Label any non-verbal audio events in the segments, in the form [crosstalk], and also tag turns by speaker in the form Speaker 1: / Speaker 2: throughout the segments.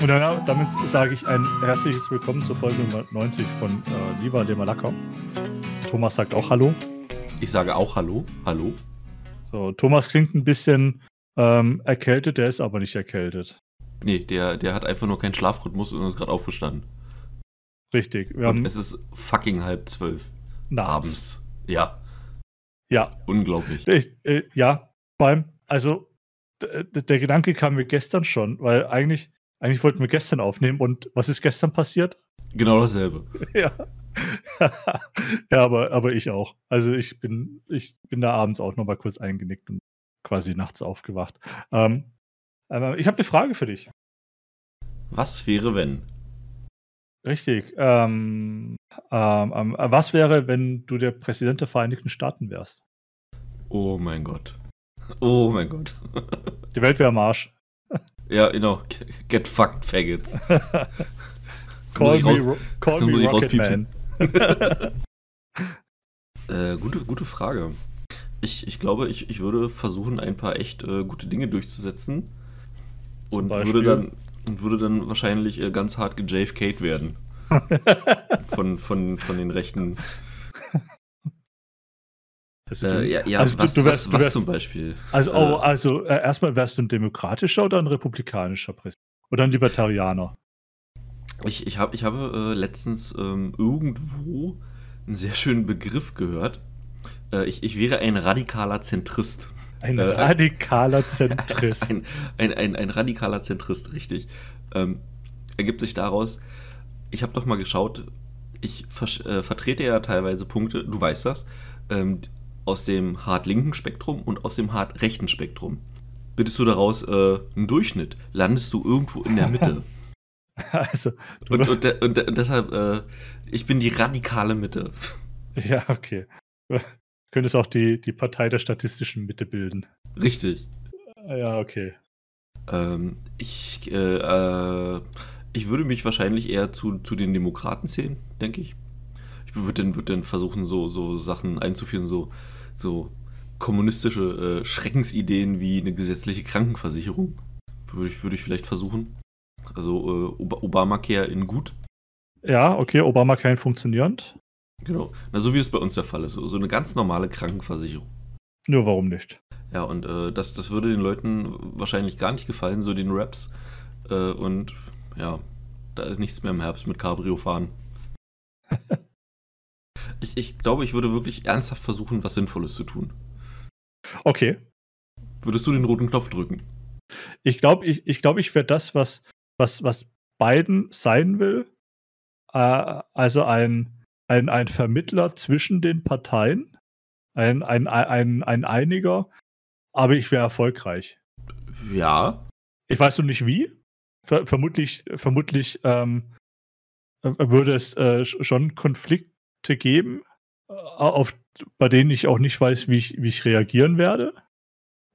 Speaker 1: Und dann, damit sage ich ein herzliches Willkommen zur Folge 90 von äh, Lieber dem Malaka. Thomas sagt auch Hallo.
Speaker 2: Ich sage auch Hallo. Hallo.
Speaker 1: So, Thomas klingt ein bisschen ähm, erkältet, der ist aber nicht erkältet.
Speaker 2: Nee, der, der hat einfach nur keinen Schlafrhythmus und ist gerade aufgestanden.
Speaker 1: Richtig.
Speaker 2: Wir und es ist fucking halb zwölf.
Speaker 1: Nachts. Abends.
Speaker 2: Ja.
Speaker 1: Ja.
Speaker 2: Unglaublich.
Speaker 1: Ich, äh, ja, beim, also der Gedanke kam mir gestern schon, weil eigentlich, eigentlich wollten wir gestern aufnehmen und was ist gestern passiert?
Speaker 2: Genau dasselbe. [laughs]
Speaker 1: ja. [laughs] ja, aber, aber ich auch. Also ich bin, ich bin da abends auch nochmal kurz eingenickt und quasi nachts aufgewacht. Ähm, ich habe eine Frage für dich.
Speaker 2: Was wäre, wenn?
Speaker 1: Richtig. Ähm, ähm, ähm, was wäre, wenn du der Präsident der Vereinigten Staaten wärst?
Speaker 2: Oh mein Gott. Oh mein Gott. [laughs]
Speaker 1: Die Welt wäre am Arsch.
Speaker 2: Ja, genau. Get fucked, faggots. [laughs]
Speaker 1: call me, raus, call me Rocket Man. [laughs]
Speaker 2: äh, gute, gute Frage. Ich, ich glaube, ich, ich würde versuchen, ein paar echt äh, gute Dinge durchzusetzen. Und würde dann, und würde dann wahrscheinlich äh, ganz hart gejfkate werden. [laughs] von, von, von den Rechten.
Speaker 1: Äh, ja, ja also was, du, du wärst, was, was zum Beispiel? Also, oh, äh, also äh, erstmal wärst du ein demokratischer oder ein republikanischer Präsident? Oder ein Libertarianer?
Speaker 2: Ich, ich, hab, ich habe äh, letztens ähm, irgendwo einen sehr schönen Begriff gehört. Äh, ich, ich wäre ein radikaler Zentrist.
Speaker 1: Ein äh, radikaler [laughs] Zentrist.
Speaker 2: Ein, ein, ein, ein, radikaler Zentrist, richtig. Ähm, ergibt sich daraus, ich habe doch mal geschaut, ich vertrete ja teilweise Punkte, du weißt das, ähm, aus dem hart linken Spektrum und aus dem hart rechten Spektrum. Bittest du daraus äh, einen Durchschnitt, landest du irgendwo in der [laughs] Mitte.
Speaker 1: also,
Speaker 2: und, [laughs] und, und, und, deshalb, äh, ich bin die radikale Mitte.
Speaker 1: Ja, okay. Du könntest auch die, die Partei der statistischen Mitte bilden.
Speaker 2: Richtig.
Speaker 1: Ja, okay.
Speaker 2: Ähm, ich, äh, äh, ich würde mich wahrscheinlich eher zu, zu den Demokraten zählen, denke ich. Würde dann, würd dann versuchen, so, so Sachen einzuführen, so, so kommunistische äh, Schreckensideen wie eine gesetzliche Krankenversicherung. Würde ich, würde ich vielleicht versuchen. Also äh, Obamacare in gut.
Speaker 1: Ja, okay, Obamacare funktionierend.
Speaker 2: Genau. Na, so wie es bei uns der Fall ist. So eine ganz normale Krankenversicherung.
Speaker 1: Nur warum nicht?
Speaker 2: Ja, und äh, das, das würde den Leuten wahrscheinlich gar nicht gefallen, so den Raps. Äh, und ja, da ist nichts mehr im Herbst mit Cabrio fahren. [laughs] ich, ich glaube, ich würde wirklich ernsthaft versuchen, was Sinnvolles zu tun.
Speaker 1: Okay.
Speaker 2: Würdest du den roten Knopf drücken?
Speaker 1: Ich glaube, ich, ich, glaub, ich wäre das, was, was, was Biden sein will. Äh, also ein, ein, ein Vermittler zwischen den Parteien. Ein, ein, ein, ein Einiger. Aber ich wäre erfolgreich.
Speaker 2: Ja.
Speaker 1: Ich weiß noch nicht wie. Ver vermutlich, vermutlich ähm, würde es äh, schon Konflikte geben, äh, auf, bei denen ich auch nicht weiß, wie ich, wie ich reagieren werde,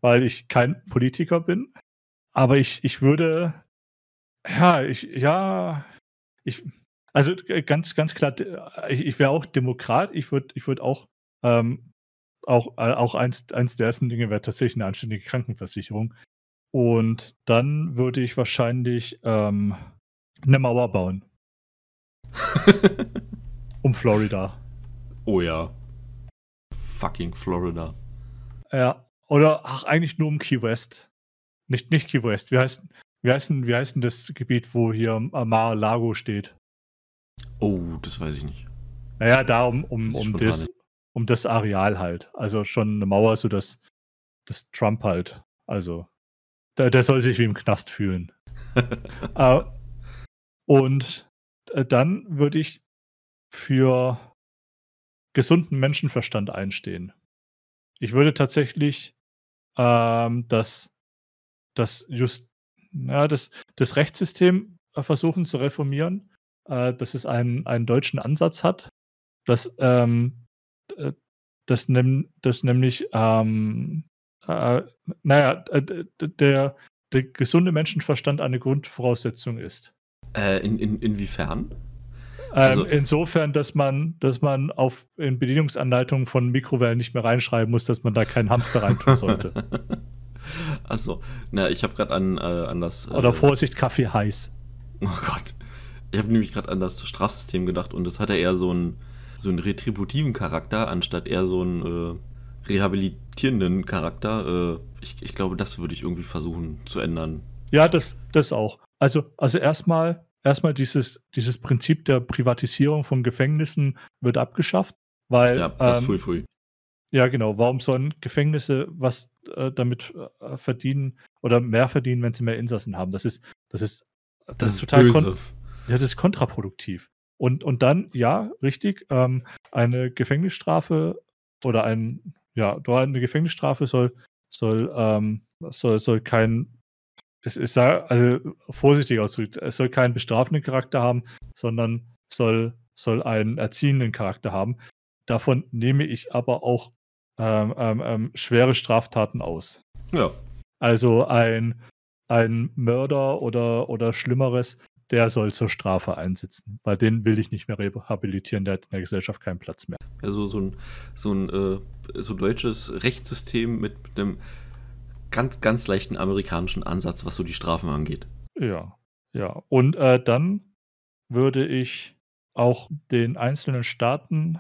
Speaker 1: weil ich kein Politiker bin. Aber ich, ich würde, ja, ich, ja, ich, also ganz, ganz klar, ich, ich wäre auch Demokrat. Ich würde, ich würde auch, ähm, auch, äh, auch eins, eins der ersten Dinge wäre tatsächlich eine anständige Krankenversicherung. Und dann würde ich wahrscheinlich ähm, eine Mauer bauen. [laughs] um Florida.
Speaker 2: Oh ja. Fucking Florida.
Speaker 1: Ja. Oder ach, eigentlich nur um Key West. Nicht, nicht Key West. Wie heißt, wie, heißt, wie heißt denn das Gebiet, wo hier Mar-Lago steht?
Speaker 2: Oh, das weiß ich nicht.
Speaker 1: Naja, da um, um, um, das, um das Areal halt. Also schon eine Mauer, so dass das Trump halt. Also der, der soll sich wie im Knast fühlen. [laughs] äh, und äh, dann würde ich für gesunden Menschenverstand einstehen. Ich würde tatsächlich ähm, das, das, just, ja, das, das Rechtssystem äh, versuchen zu reformieren, äh, dass es einen, einen deutschen Ansatz hat, dass, ähm, äh, das, nehm, das nämlich ähm, äh, naja, der, der gesunde Menschenverstand eine Grundvoraussetzung ist.
Speaker 2: Äh, in, in, inwiefern?
Speaker 1: Ähm, also, insofern, dass man, dass man auf in Bedienungsanleitungen von Mikrowellen nicht mehr reinschreiben muss, dass man da keinen Hamster reintun sollte. [laughs]
Speaker 2: Achso, na, ich habe gerade an, äh, an das.
Speaker 1: Oder Vorsicht, Kaffee heiß.
Speaker 2: Oh Gott. Ich habe nämlich gerade an das Strafsystem gedacht und das hat ja eher so einen, so einen retributiven Charakter, anstatt eher so einen äh, rehabilitierenden Charakter. Äh, ich, ich glaube, das würde ich irgendwie versuchen zu ändern.
Speaker 1: Ja, das, das auch. Also, also erstmal, erstmal dieses, dieses Prinzip der Privatisierung von Gefängnissen wird abgeschafft, weil.
Speaker 2: Ja, das ähm, fui, fui.
Speaker 1: Ja, genau. Warum sollen Gefängnisse was äh, damit äh, verdienen oder mehr verdienen, wenn sie mehr Insassen haben? Das ist, das ist,
Speaker 2: das, das ist total böse.
Speaker 1: Ja, das ist kontraproduktiv. Und, und dann, ja, richtig, ähm, eine Gefängnisstrafe oder ein, ja, eine Gefängnisstrafe soll, soll, ähm, soll, soll kein, es ist, also vorsichtig ausgedrückt, es soll keinen bestrafenden Charakter haben, sondern soll, soll einen erziehenden Charakter haben. Davon nehme ich aber auch ähm, ähm, ähm, schwere Straftaten aus.
Speaker 2: Ja.
Speaker 1: Also ein, ein Mörder oder, oder Schlimmeres der soll zur Strafe einsitzen, weil den will ich nicht mehr rehabilitieren, der hat in der Gesellschaft keinen Platz mehr.
Speaker 2: Also so ein, so ein äh, so deutsches Rechtssystem mit einem ganz, ganz leichten amerikanischen Ansatz, was so die Strafen angeht.
Speaker 1: Ja, ja. Und äh, dann würde ich auch den einzelnen Staaten,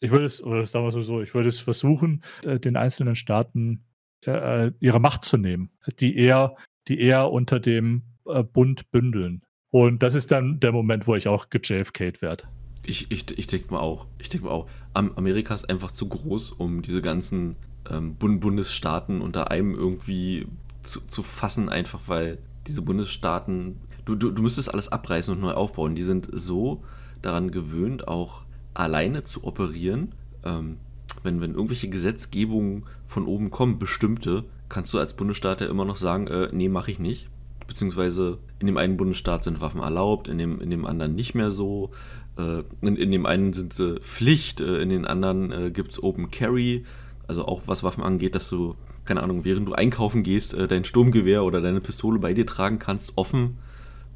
Speaker 1: ich würde es, oder sagen wir es so, ich würde es versuchen, äh, den einzelnen Staaten äh, ihre Macht zu nehmen, die eher, die eher unter dem äh, Bund bündeln. Und das ist dann der Moment, wo ich auch gejfk'd werde.
Speaker 2: Ich, ich, ich denke mal auch. Ich denke mal auch. Amerika ist einfach zu groß, um diese ganzen ähm, Bundesstaaten unter einem irgendwie zu, zu, fassen, einfach weil diese Bundesstaaten. Du, du, du müsstest alles abreißen und neu aufbauen. Die sind so daran gewöhnt, auch alleine zu operieren. Ähm, wenn, wenn irgendwelche Gesetzgebungen von oben kommen, bestimmte, kannst du als Bundesstaat ja immer noch sagen, äh, nee, mache ich nicht beziehungsweise in dem einen Bundesstaat sind Waffen erlaubt, in dem, in dem anderen nicht mehr so. Äh, in, in, dem einen sind sie Pflicht, äh, in den anderen äh, gibt es Open Carry, also auch was Waffen angeht, dass du, keine Ahnung, während du einkaufen gehst, äh, dein Sturmgewehr oder deine Pistole bei dir tragen kannst, offen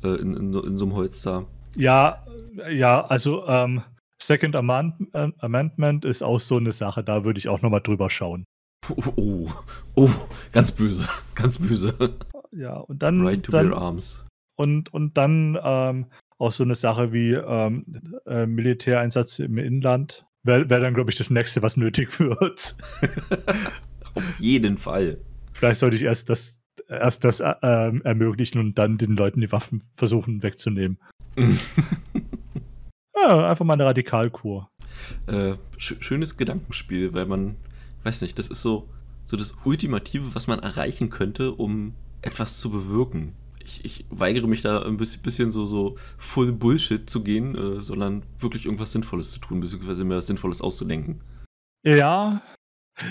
Speaker 2: äh, in, in, in, so einem Holster.
Speaker 1: Ja, ja, also ähm, Second Amendment ist auch so eine Sache, da würde ich auch nochmal drüber schauen.
Speaker 2: Oh, oh, oh, ganz böse, [laughs] ganz böse
Speaker 1: ja, und dann.
Speaker 2: Right to
Speaker 1: dann,
Speaker 2: bear arms.
Speaker 1: Und, und dann ähm, auch so eine Sache wie ähm, äh, Militäreinsatz im Inland. Wäre wär dann, glaube ich, das nächste, was nötig [laughs] wird.
Speaker 2: Auf jeden Fall.
Speaker 1: Vielleicht sollte ich erst das, erst das äh, ähm, ermöglichen und dann den Leuten die Waffen versuchen wegzunehmen. [laughs] ja, einfach mal eine Radikalkur.
Speaker 2: Äh, sch schönes Gedankenspiel, weil man, weiß nicht, das ist so, so das Ultimative, was man erreichen könnte, um etwas zu bewirken. Ich, ich weigere mich da ein bisschen so, so full Bullshit zu gehen, äh, sondern wirklich irgendwas Sinnvolles zu tun, beziehungsweise mir was Sinnvolles auszudenken.
Speaker 1: Ja,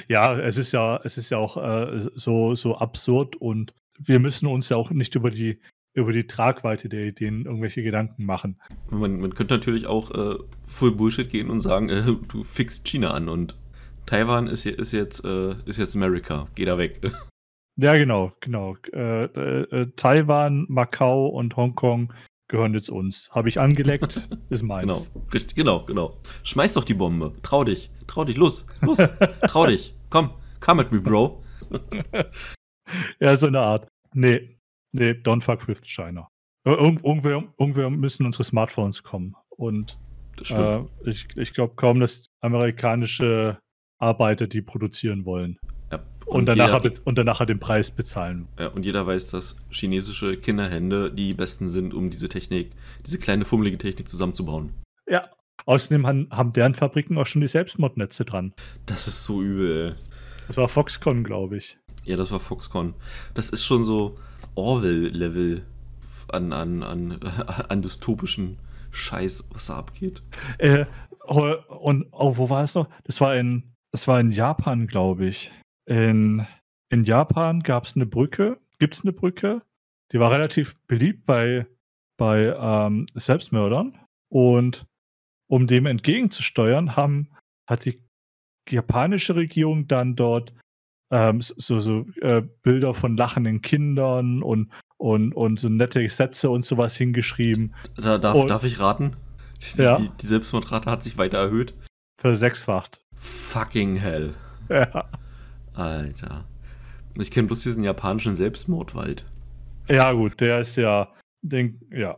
Speaker 1: ja, es ist ja, es ist ja auch äh, so, so absurd und wir müssen uns ja auch nicht über die, über die Tragweite der Ideen irgendwelche Gedanken machen.
Speaker 2: Man, man könnte natürlich auch äh, full Bullshit gehen und sagen, äh, du fixst China an und Taiwan ist, ist, jetzt, äh, ist jetzt Amerika, geh da weg. [laughs]
Speaker 1: Ja, genau, genau. Äh, äh, Taiwan, Macau und Hongkong gehören jetzt uns. Habe ich angeleckt, [laughs] ist meins.
Speaker 2: Genau, richtig, genau, genau. Schmeiß doch die Bombe. Trau dich, trau dich, los, los, trau dich. Komm, come at me, Bro. [laughs]
Speaker 1: ja, so eine Art. Nee, nee, don't fuck with China. Irgend, irgendwer, irgendwer müssen unsere Smartphones kommen. Und äh, ich, ich glaube kaum, dass amerikanische Arbeiter die produzieren wollen. Und, und, danach jeder, und danach den Preis bezahlen.
Speaker 2: Ja, und jeder weiß, dass chinesische Kinderhände die besten sind, um diese Technik, diese kleine fummelige Technik zusammenzubauen.
Speaker 1: Ja. Außerdem haben, haben deren Fabriken auch schon die Selbstmordnetze dran.
Speaker 2: Das ist so übel.
Speaker 1: Das war Foxconn, glaube ich.
Speaker 2: Ja, das war Foxconn. Das ist schon so Orwell-Level an, an, an, [laughs] an dystopischen Scheiß, was da abgeht.
Speaker 1: Äh, und oh, wo war es noch? Das war in, das war in Japan, glaube ich. In, in Japan gab es eine Brücke, gibt es eine Brücke, die war relativ beliebt bei, bei ähm, Selbstmördern. Und um dem entgegenzusteuern, haben, hat die japanische Regierung dann dort ähm, so, so äh, Bilder von lachenden Kindern und, und, und so nette Sätze und sowas hingeschrieben.
Speaker 2: Da, darf, und, darf ich raten? Die, ja. die, Selbstmordrate hat sich weiter erhöht.
Speaker 1: Versechsfacht.
Speaker 2: Fucking hell. Ja. Alter. Ich kenne bloß diesen japanischen Selbstmordwald.
Speaker 1: Ja, gut, der ist ja. Den, ja.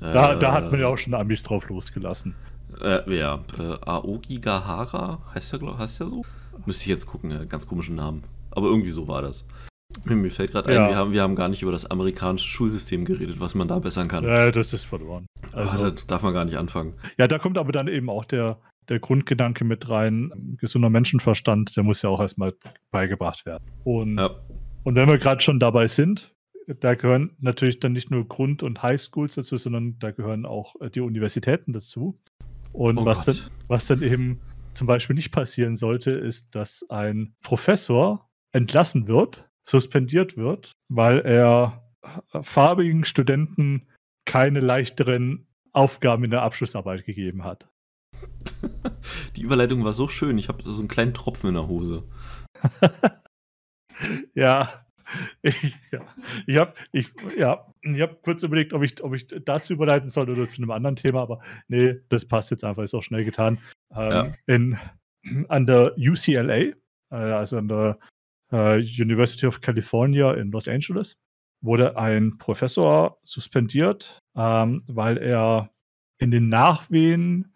Speaker 1: Da, äh, da hat man ja auch schon Amis drauf losgelassen.
Speaker 2: Äh, ja, äh, Aoki Gahara, heißt der, heißt der so? Müsste ich jetzt gucken, äh, ganz komischen Namen. Aber irgendwie so war das. Mir fällt gerade ja. ein, wir haben, wir haben gar nicht über das amerikanische Schulsystem geredet, was man da bessern kann.
Speaker 1: Ja, das ist verloren.
Speaker 2: Also, Ach, da darf man gar nicht anfangen.
Speaker 1: Ja, da kommt aber dann eben auch der, der Grundgedanke mit rein, gesunder Menschenverstand, der muss ja auch erstmal beigebracht werden. Und, ja. und wenn wir gerade schon dabei sind, da gehören natürlich dann nicht nur Grund- und Highschools dazu, sondern da gehören auch äh, die Universitäten dazu. Und oh was, dann, was dann eben zum Beispiel nicht passieren sollte, ist, dass ein Professor entlassen wird, suspendiert wird, weil er farbigen Studenten keine leichteren Aufgaben in der Abschlussarbeit gegeben hat. [laughs]
Speaker 2: Die Überleitung war so schön, ich habe so einen kleinen Tropfen in der Hose. [laughs]
Speaker 1: ja, ich, ja, ich habe ich, ja, ich hab kurz überlegt, ob ich, ob ich dazu überleiten soll oder zu einem anderen Thema, aber nee, das passt jetzt einfach, ist auch schnell getan. Ähm, ja. in, an der UCLA, äh, also an der äh, University of California in Los Angeles, wurde ein Professor suspendiert, ähm, weil er in den Nachwehen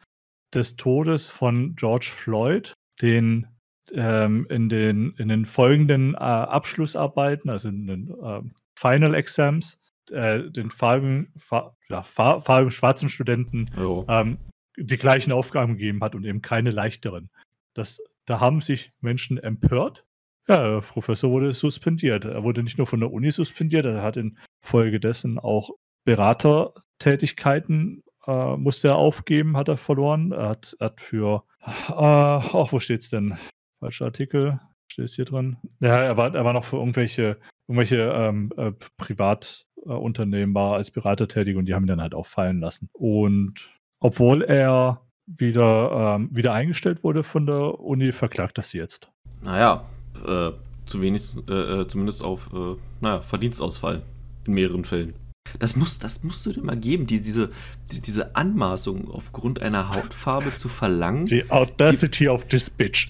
Speaker 1: des Todes von George Floyd den ähm, in, den, in den folgenden äh, Abschlussarbeiten, also in den äh, Final Exams, äh, den farbigen, fa ja, farbigen schwarzen Studenten ähm, die gleichen Aufgaben gegeben hat und eben keine leichteren. Das, da haben sich Menschen empört. Ja, der Professor wurde suspendiert. Er wurde nicht nur von der Uni suspendiert, er hat infolgedessen auch Beratertätigkeiten äh, musste er aufgeben, hat er verloren. Er hat, hat für, äh, auch wo steht's denn? Falscher Artikel, steht es hier drin. Ja, er war, er war noch für irgendwelche, irgendwelche ähm, äh, Privatunternehmen war als Berater tätig und die haben ihn dann halt auch fallen lassen. Und obwohl er wieder, ähm, wieder eingestellt wurde von der Uni, verklagt das jetzt.
Speaker 2: Naja, äh, zu wenig, äh, äh, zumindest auf äh, naja, Verdienstausfall in mehreren Fällen. Das, muss, das musst du dir mal geben, die, diese, die, diese Anmaßung aufgrund einer Hautfarbe zu verlangen.
Speaker 1: The audacity die, of this bitch.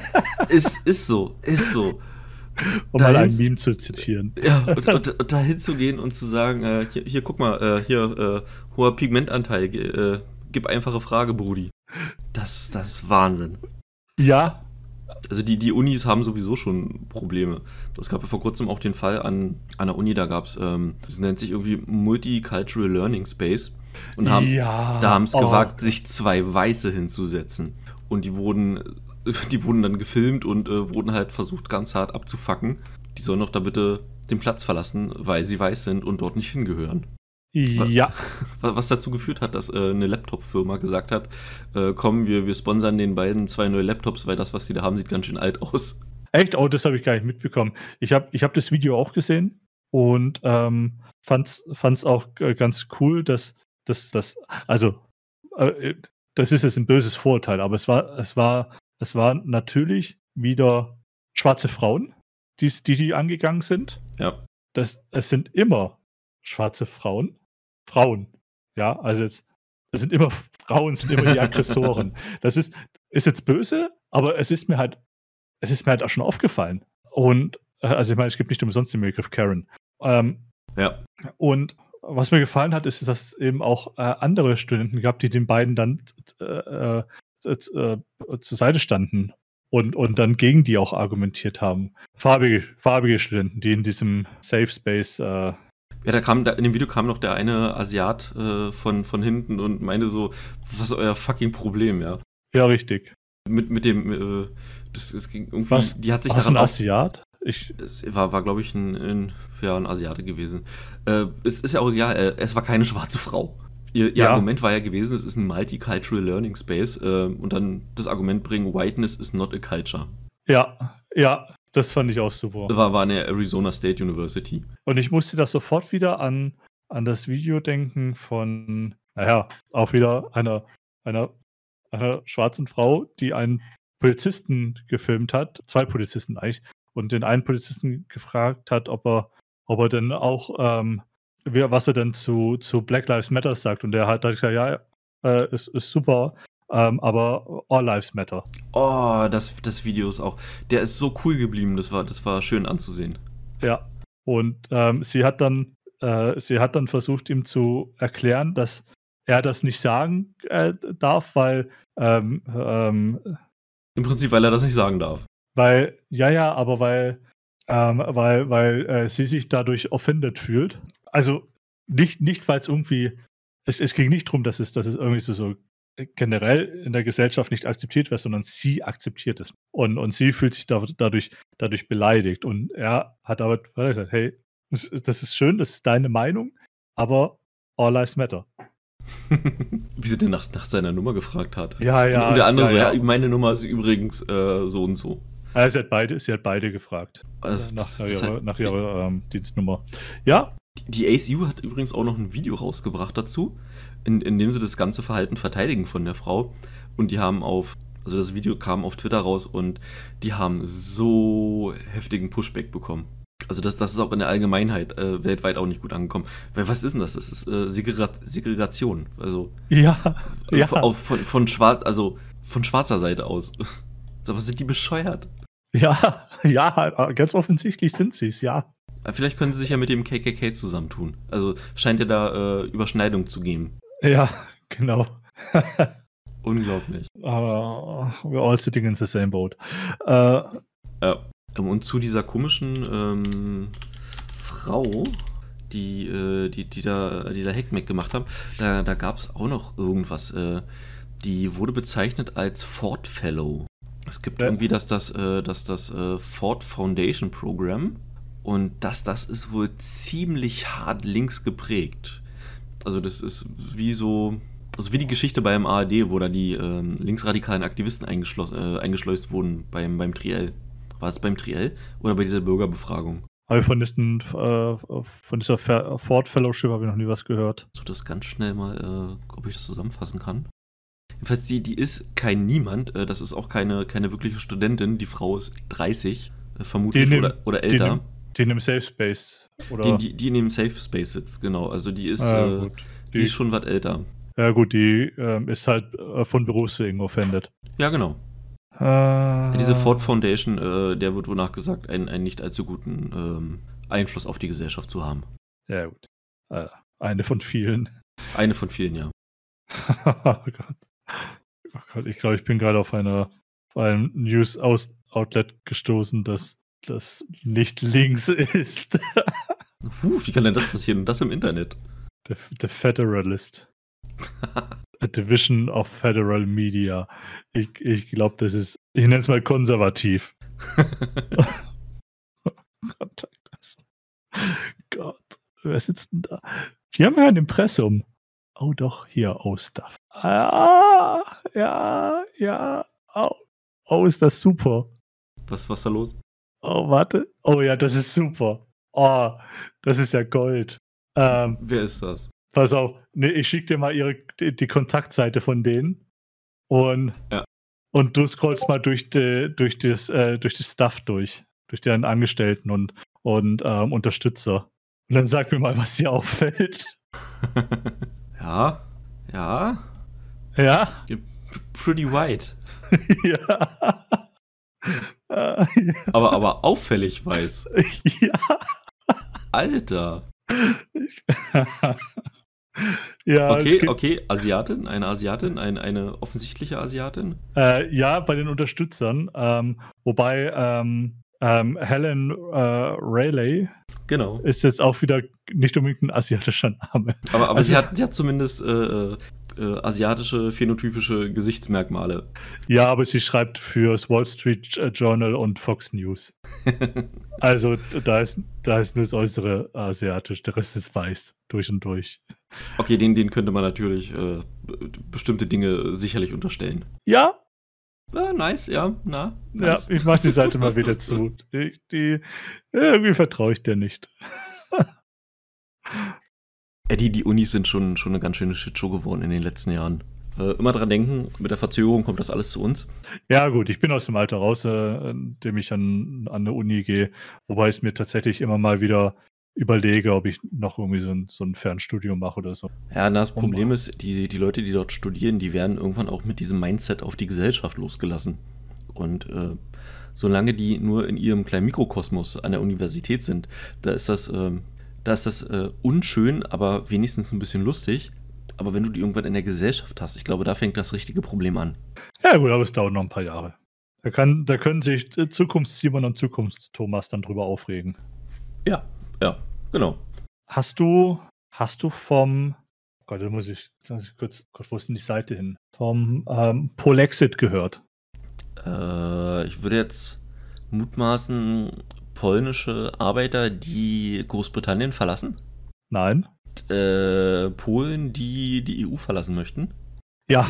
Speaker 1: [laughs]
Speaker 2: ist, ist so, ist so.
Speaker 1: Um dahin, mal ein Meme zu zitieren.
Speaker 2: Ja, und, und, und dahin zu gehen und zu sagen, äh, hier, hier, guck mal, äh, hier, äh, hoher Pigmentanteil, äh, gib einfache Frage, Brudi. Das, das ist Wahnsinn.
Speaker 1: Ja,
Speaker 2: also die, die Unis haben sowieso schon Probleme. Es gab ja vor kurzem auch den Fall an, an der Uni, da gab es, ähm, das nennt sich irgendwie Multicultural Learning Space. Und haben, ja. da haben es oh. gewagt, sich zwei Weiße hinzusetzen. Und die wurden, [laughs] die wurden dann gefilmt und äh, wurden halt versucht, ganz hart abzufacken. Die sollen doch da bitte den Platz verlassen, weil sie weiß sind und dort nicht hingehören.
Speaker 1: Ja. [laughs]
Speaker 2: Was dazu geführt hat, dass äh, eine Laptop-Firma gesagt hat, äh, komm, wir, wir sponsern den beiden zwei neue Laptops, weil das, was sie da haben, sieht ganz schön alt aus.
Speaker 1: Echt? Oh, das habe ich gar nicht mitbekommen. Ich habe ich hab das Video auch gesehen und ähm, fand es auch äh, ganz cool, dass das, also, äh, das ist jetzt ein böses Vorurteil, aber es war, es war, es waren natürlich wieder schwarze Frauen, die, die, die angegangen sind.
Speaker 2: Ja.
Speaker 1: Das, es sind immer schwarze Frauen, Frauen. Ja, also jetzt, es sind immer Frauen, sind immer die Aggressoren. [laughs] das ist, ist jetzt böse, aber es ist mir halt, es ist mir halt auch schon aufgefallen. Und, äh, also ich meine, es gibt nicht umsonst den Begriff Karen. Ähm,
Speaker 2: ja.
Speaker 1: Und was mir gefallen hat, ist, dass es eben auch äh, andere Studenten gab, die den beiden dann äh, äh, äh, zur Seite standen und, und dann gegen die auch argumentiert haben. Farbige, farbige Studenten, die in diesem Safe Space äh,
Speaker 2: ja, da kam, da, in dem Video kam noch der eine Asiat äh, von, von hinten und meinte so, was ist euer fucking Problem, ja?
Speaker 1: Ja, richtig.
Speaker 2: Mit, mit dem, äh, das, das ging irgendwie,
Speaker 1: was?
Speaker 2: die hat sich
Speaker 1: was daran. ein Asiat?
Speaker 2: Ich es war, war glaube ich, ein, ein, ja, ein Asiate gewesen. Äh, es ist ja auch egal, äh, es war keine schwarze Frau. Ihr, ihr ja. Argument war ja gewesen, es ist ein Multicultural Learning Space äh, und dann das Argument bringen, Whiteness is not a culture.
Speaker 1: Ja, ja, das fand ich auch super.
Speaker 2: War, war eine Arizona State University.
Speaker 1: Und ich musste das sofort wieder an, an das Video denken von, naja, auch wieder einer, einer, einer schwarzen Frau, die einen Polizisten gefilmt hat, zwei Polizisten eigentlich, und den einen Polizisten gefragt hat, ob er, ob er denn auch, ähm, was er denn zu, zu Black Lives Matter sagt. Und der hat dann gesagt, ja, äh, ist, ist super, ähm, aber All Lives Matter.
Speaker 2: Oh, das, das Video ist auch. Der ist so cool geblieben, das war, das war schön anzusehen.
Speaker 1: Ja. Und ähm, sie hat dann äh, sie hat dann versucht, ihm zu erklären, dass er das nicht sagen äh, darf, weil ähm, ähm,
Speaker 2: im Prinzip, weil er das nicht sagen darf.
Speaker 1: Weil, ja, ja, aber weil, ähm, weil, weil äh, sie sich dadurch offended fühlt. Also nicht, nicht weil es irgendwie, es, es ging nicht darum, dass es, dass es irgendwie so, so generell in der Gesellschaft nicht akzeptiert wird, sondern sie akzeptiert es. Und, und sie fühlt sich da, dadurch, dadurch beleidigt. Und er hat aber gesagt, hey, das ist schön, das ist deine Meinung, aber all lives matter. [laughs]
Speaker 2: Wie sie denn nach, nach seiner Nummer gefragt hat.
Speaker 1: Ja, ja.
Speaker 2: Und der andere
Speaker 1: ja,
Speaker 2: so,
Speaker 1: ja.
Speaker 2: ja, meine Nummer ist übrigens äh, so und so.
Speaker 1: Ja, sie, hat beide, sie hat beide gefragt.
Speaker 2: Also,
Speaker 1: nach,
Speaker 2: das-
Speaker 1: nach ihrer, nach ihrer ähm, Dienstnummer. Ja,
Speaker 2: Die ACU hat übrigens auch noch ein Video rausgebracht dazu, in, in dem sie das ganze Verhalten verteidigen von der Frau. Und die haben auf, also das Video kam auf Twitter raus und die haben so heftigen Pushback bekommen. Also das, das ist auch in der Allgemeinheit äh, weltweit auch nicht gut angekommen. Weil was ist denn das? Das ist äh, Segrega Segregation. Also
Speaker 1: ja,
Speaker 2: äh,
Speaker 1: ja.
Speaker 2: von, auf, von, von schwarz, also von schwarzer Seite aus. [laughs] Aber sind die bescheuert?
Speaker 1: Ja, ja, ganz offensichtlich sind sie es, ja.
Speaker 2: Vielleicht können sie sich ja mit dem KKK zusammentun. Also scheint ja da äh, Überschneidung zu geben.
Speaker 1: Ja, [laughs] genau.
Speaker 2: Unglaublich.
Speaker 1: Aber we're all sitting in the same boat. Äh,
Speaker 2: Ja. Ähm, Und zu dieser komischen ähm, Frau, die, äh, die, die da, die da Hackmack gemacht haben, da, da gab es auch noch irgendwas. Äh, die wurde bezeichnet als Ford Fellow. Es gibt
Speaker 1: Ja.
Speaker 2: irgendwie das, das, äh, das, das äh, Ford Foundation Program. Und das, das ist wohl ziemlich hart links geprägt. Also das ist wie so, also wie die Geschichte beim ARD, wo da die ähm, linksradikalen Aktivisten äh, eingeschleust wurden beim, beim Triell. War es beim Triell oder bei dieser Bürgerbefragung?
Speaker 1: ich von, diesen, äh, von dieser Ford Fellowship habe ich noch nie was gehört.
Speaker 2: So das ganz schnell mal, äh, ob ich das zusammenfassen kann. Jedenfalls, die, die ist kein Niemand, äh, das ist auch keine, keine wirkliche Studentin, die Frau ist 30, äh, vermutlich,
Speaker 1: dem-
Speaker 2: oder, oder älter.
Speaker 1: Dem, die in einem Safe Space. Oder?
Speaker 2: Die, die, die in dem Safe Space sitzt, genau. Also die ist,
Speaker 1: Ah,
Speaker 2: äh,
Speaker 1: gut.
Speaker 2: die, ist schon was älter.
Speaker 1: Ja, gut, die ähm, ist halt äh, von Berufswegen offended.
Speaker 2: Ja, genau.
Speaker 1: Äh,
Speaker 2: Diese Ford Foundation, äh, der wird wonach gesagt, einen, einen nicht allzu guten ähm, Einfluss auf die Gesellschaft zu haben.
Speaker 1: Ja, gut. Äh, eine von vielen.
Speaker 2: Eine von vielen, ja. [laughs]
Speaker 1: oh Gott. Oh Gott, ich glaube, ich bin gerade auf einer auf einem News-Outlet gestoßen, das, das nicht links ist.
Speaker 2: Puh, wie kann denn das passieren? Das im Internet.
Speaker 1: The, the Federalist. A Division of Federal Media. Ich, ich glaube, das ist, ich nenne es mal konservativ. [laughs] Gott, das, Gott, wer sitzt denn da? Die haben ja ein Impressum. Oh doch, hier, oh Stuff. Ah, ja, ja. Oh, oh, ist das super.
Speaker 2: Was, was ist da los?
Speaker 1: Oh, warte. Oh ja, das ist super. Oh, das ist ja Gold. Ähm,
Speaker 2: Wer ist das?
Speaker 1: pass auf, nee, ich schicke dir mal ihre, die, die Kontaktseite von denen und,
Speaker 2: Ja.
Speaker 1: und du scrollst mal durch, die, durch, das, äh, durch das Stuff durch, durch deren Angestellten und, und ähm, Unterstützer. Und dann sag mir mal, was dir auffällt. [laughs]
Speaker 2: ja, ja,
Speaker 1: Ja?
Speaker 2: pretty white. [laughs]
Speaker 1: ja. Äh, [laughs]
Speaker 2: Aber, aber auffällig weiß. [laughs]
Speaker 1: ja.
Speaker 2: Alter. [laughs]
Speaker 1: ja,
Speaker 2: Okay, okay, Asiatin, eine Asiatin, ein, eine offensichtliche Asiatin.
Speaker 1: Äh, ja, bei den Unterstützern. Ähm, wobei ähm, ähm, Helen äh, Rayleigh
Speaker 2: Genau.
Speaker 1: ist jetzt auch wieder nicht unbedingt ein asiatischer Name.
Speaker 2: Aber, aber
Speaker 1: Also-
Speaker 2: sie, hat, sie hat zumindest äh, äh, äh, asiatische, phänotypische Gesichtsmerkmale.
Speaker 1: Ja, aber sie schreibt fürs Wall Street Journal und Fox News. [laughs] Also da ist, da ist nur das Äußere asiatisch, der Rest ist weiß, durch und durch.
Speaker 2: Okay, den, den könnte man natürlich äh, be- bestimmte Dinge sicherlich unterstellen.
Speaker 1: Ja,
Speaker 2: Ah, nice, ja, na.
Speaker 1: ja,
Speaker 2: Nice.
Speaker 1: ich mach die Seite mal wieder [laughs] zu. Ich, die, irgendwie vertraue ich dir nicht. [laughs]
Speaker 2: Ja, die, Unis sind schon, schon eine ganz schöne Shitshow geworden in den letzten Jahren. Äh, immer dran denken, mit der Verzögerung kommt das alles zu uns.
Speaker 1: Ja, gut, ich bin aus dem Alter raus, äh, in dem ich an, an eine Uni gehe, wobei ich es mir tatsächlich immer mal wieder überlege, ob ich noch irgendwie so ein, so ein Fernstudium mache oder so.
Speaker 2: Ja, na, das Problem ist, die, die Leute, die dort studieren, die werden irgendwann auch mit diesem Mindset auf die Gesellschaft losgelassen. Und äh, solange die nur in ihrem kleinen Mikrokosmos an der Universität sind, da ist das, ähm, da ist das äh, unschön, aber wenigstens ein bisschen lustig. Aber wenn du die irgendwann in der Gesellschaft hast, ich glaube, da fängt das richtige Problem an.
Speaker 1: Ja, gut, aber es dauert noch ein paar Jahre. Da, kann, da können sich Zukunfts-Simon und Zukunfts-Thomas dann drüber aufregen.
Speaker 2: Ja, ja, genau.
Speaker 1: Hast du, hast du vom, oh Gott, da muss ich, kurz, Gott, wo ist denn die Seite hin? Vom ähm, Polexit gehört?
Speaker 2: Äh, ich würde jetzt mutmaßen, polnische Arbeiter, die Großbritannien verlassen?
Speaker 1: Nein.
Speaker 2: Äh, Polen, die die EU verlassen möchten?
Speaker 1: Ja,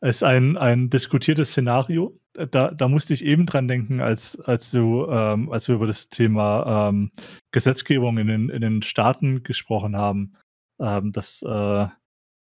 Speaker 1: es ist ein, ein diskutiertes Szenario. Da, da musste ich eben dran denken, als, als, du, ähm, als wir über das Thema ähm, Gesetzgebung in den, in den Staaten gesprochen haben, ähm, dass, äh,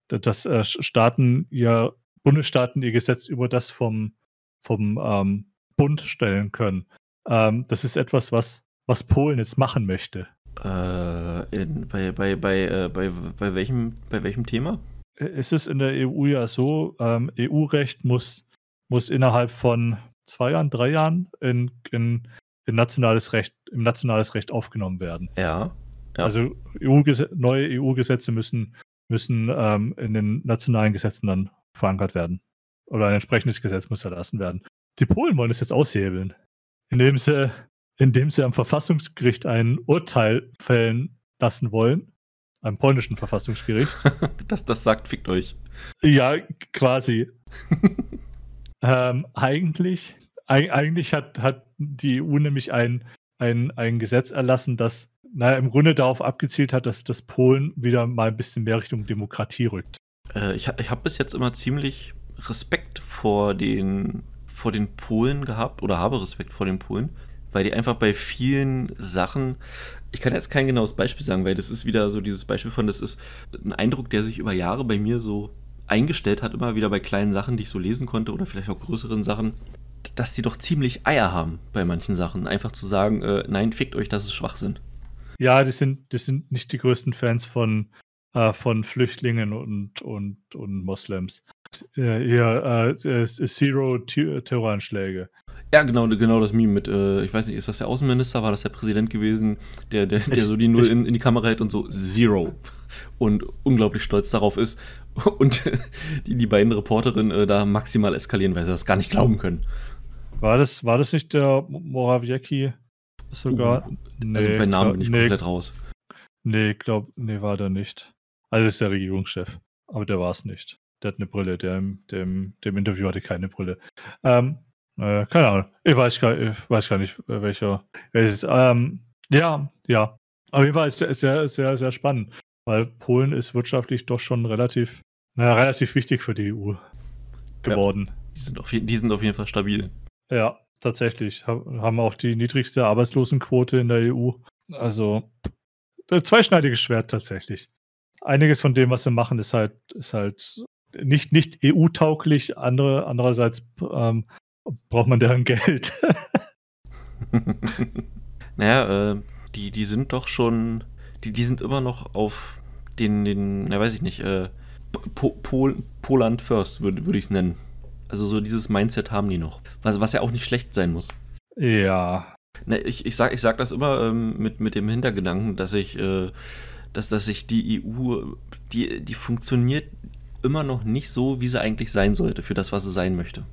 Speaker 1: dass äh, Staaten ihr, Bundesstaaten ihr Gesetz über das vom, vom ähm, Bund stellen können. Ähm, das ist etwas, was, was Polen jetzt machen möchte.
Speaker 2: Äh, in, bei, bei, bei, äh, bei, bei, welchem, bei welchem Thema?
Speaker 1: Ist es in der EU ja so, ähm, EU-Recht muss, muss innerhalb von zwei Jahren, drei Jahren in, in, in nationales Recht, im nationales Recht aufgenommen werden.
Speaker 2: Ja. ja.
Speaker 1: Also EU neue EU-Gesetze müssen, müssen ähm, in den nationalen Gesetzen dann verankert werden. Oder ein entsprechendes Gesetz muss erlassen werden. Die Polen wollen es jetzt aushebeln, indem sie, indem sie am Verfassungsgericht ein Urteil fällen lassen wollen, am polnischen Verfassungsgericht. [laughs]
Speaker 2: das, das sagt, fickt euch.
Speaker 1: Ja, quasi. [laughs] ähm, eigentlich, eigentlich hat, hat die EU nämlich ein, ein, ein Gesetz erlassen, das naja, im Grunde darauf abgezielt hat, dass das Polen wieder mal ein bisschen mehr Richtung Demokratie rückt.
Speaker 2: Äh, ich ich habe bis jetzt immer ziemlich Respekt vor den, vor den Polen gehabt oder habe Respekt vor den Polen, weil die einfach bei vielen Sachen, ich kann jetzt kein genaues Beispiel sagen, weil das ist wieder so dieses Beispiel von, das ist ein Eindruck, der sich über Jahre bei mir so eingestellt hat, immer wieder bei kleinen Sachen, die ich so lesen konnte oder vielleicht auch größeren Sachen, dass die doch ziemlich Eier haben bei manchen Sachen. Einfach zu sagen, äh, nein, fickt euch, das ist Schwachsinn.
Speaker 1: Ja, die sind, die sind nicht die größten Fans von, äh, von Flüchtlingen und, und, und Moslems. Eher äh, Zero-Terroranschläge.
Speaker 2: Ja, genau, genau das Meme mit, äh, ich weiß nicht, ist das der Außenminister, war das der Präsident gewesen, der, der, der so die Null in, in, die Kamera hält und so Zero und unglaublich stolz darauf ist [laughs] und die, die beiden Reporterinnen äh, da maximal eskalieren, weil sie das gar nicht glauben können.
Speaker 1: War das, war das nicht der Morawiecki sogar? Uh,
Speaker 2: nee, also bei Namen bin ich nee, komplett raus.
Speaker 1: Nee, glaub, nee, war der nicht. Also ist der Regierungschef, aber der war es nicht. Der hat eine Brille, der, dem, dem Interview hatte keine Brille. Ähm, äh, keine Ahnung. Ich weiß gar, ich weiß gar nicht, äh, welcher. Welches. Ähm, ja, ja. Auf jeden Fall ist es sehr, sehr, sehr spannend, weil Polen ist wirtschaftlich doch schon relativ, naja, relativ wichtig für die EU geworden. Ja,
Speaker 2: die, sind auf, die sind auf jeden Fall stabil.
Speaker 1: Ja, tatsächlich. Haben auch die niedrigste Arbeitslosenquote in der EU. Also, zweischneidiges Schwert tatsächlich. Einiges von dem, was sie machen, ist halt, ist halt nicht, nicht EU-tauglich. Andere, andererseits ähm, braucht man deren [laughs] Geld. [laughs]
Speaker 2: naja, äh, die, die sind doch schon, die, die sind immer noch auf den, den, na weiß ich nicht, äh, po, Pol, Poland First würde würd ich es nennen. Also so dieses Mindset haben die noch. Was, was ja auch nicht schlecht sein muss.
Speaker 1: Ja.
Speaker 2: Na, ich, ich, sag, ich sag das immer ähm, mit, mit dem Hintergedanken, dass ich, äh, dass, dass ich die EU, die, die funktioniert immer noch nicht so, wie sie eigentlich sein sollte, für das, was sie sein möchte.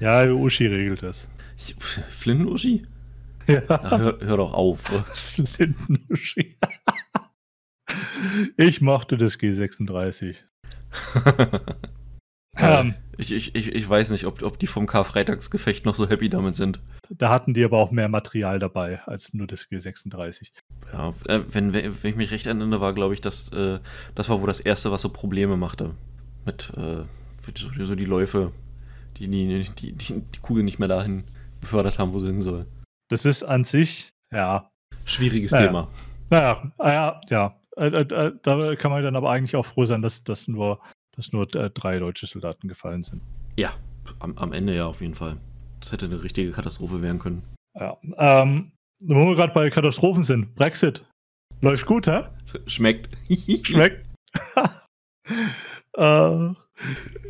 Speaker 1: Ja, Uschi regelt das. [laughs]
Speaker 2: Flinten-Uschi? Ja. Ach, hör, hör, doch auf. [laughs] Flinten-Uschi.
Speaker 1: ich mochte das G36. [laughs]
Speaker 2: ähm, ich, ich, ich, ich weiß nicht, ob, ob die vom Karfreitagsgefecht noch so happy damit sind.
Speaker 1: Da hatten die aber auch mehr Material dabei als nur das G36.
Speaker 2: Ja, äh, wenn, wenn ich mich recht erinnere, war, glaube ich, das, äh, das war wohl das erste, was so Probleme machte. Mit äh, so die Läufe die die, die, die, die Kugel nicht mehr dahin befördert haben, wo sie hin soll.
Speaker 1: Das ist an sich, ja.
Speaker 2: Schwieriges naja. Thema.
Speaker 1: Naja, ja, ja. Äh, äh, äh, da kann man dann aber eigentlich auch froh sein, dass, dass nur, dass nur drei deutsche Soldaten gefallen sind.
Speaker 2: Ja, am, am Ende ja auf jeden Fall. Das hätte eine richtige Katastrophe werden können.
Speaker 1: Ja. Ähm, wo wir gerade bei Katastrophen sind, Brexit. Läuft gut, hä?
Speaker 2: Schmeckt.
Speaker 1: Schmeckt. [laughs] [laughs] äh,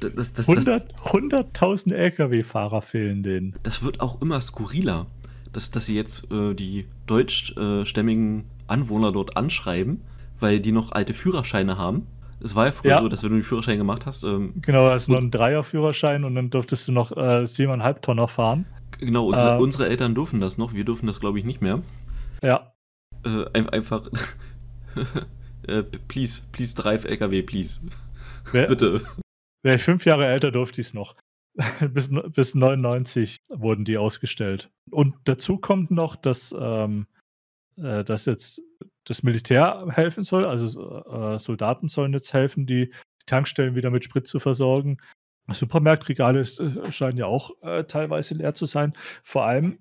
Speaker 1: das, das, 100, 100.000 Lkw-Fahrer fehlen denen.
Speaker 2: Das wird auch immer skurriler, dass, dass sie jetzt äh, die deutschstämmigen Anwohner dort anschreiben, weil die noch alte Führerscheine haben. Es war ja früher ja. so, dass wenn du den Führerschein gemacht hast. Ähm,
Speaker 1: genau, hast du noch einen Dreier-Führerschein und dann durftest du noch äh, siebeneinhalb Tonner fahren.
Speaker 2: Genau, unsere, äh, unsere Eltern dürfen das noch, wir dürfen das, glaube ich, nicht mehr.
Speaker 1: Ja.
Speaker 2: Äh, einfach. [laughs] äh, please, please drive LKW, please.
Speaker 1: Wer, Bitte. Wäre ich fünf Jahre älter, durfte ich es noch. [laughs] bis, bis 99 wurden die ausgestellt. Und dazu kommt noch, dass, ähm, äh, dass jetzt das Militär helfen soll. Also äh, Soldaten sollen jetzt helfen, die, die Tankstellen wieder mit Sprit zu versorgen. Supermarktregale ist, äh, scheinen ja auch äh, teilweise leer zu sein. Vor allem,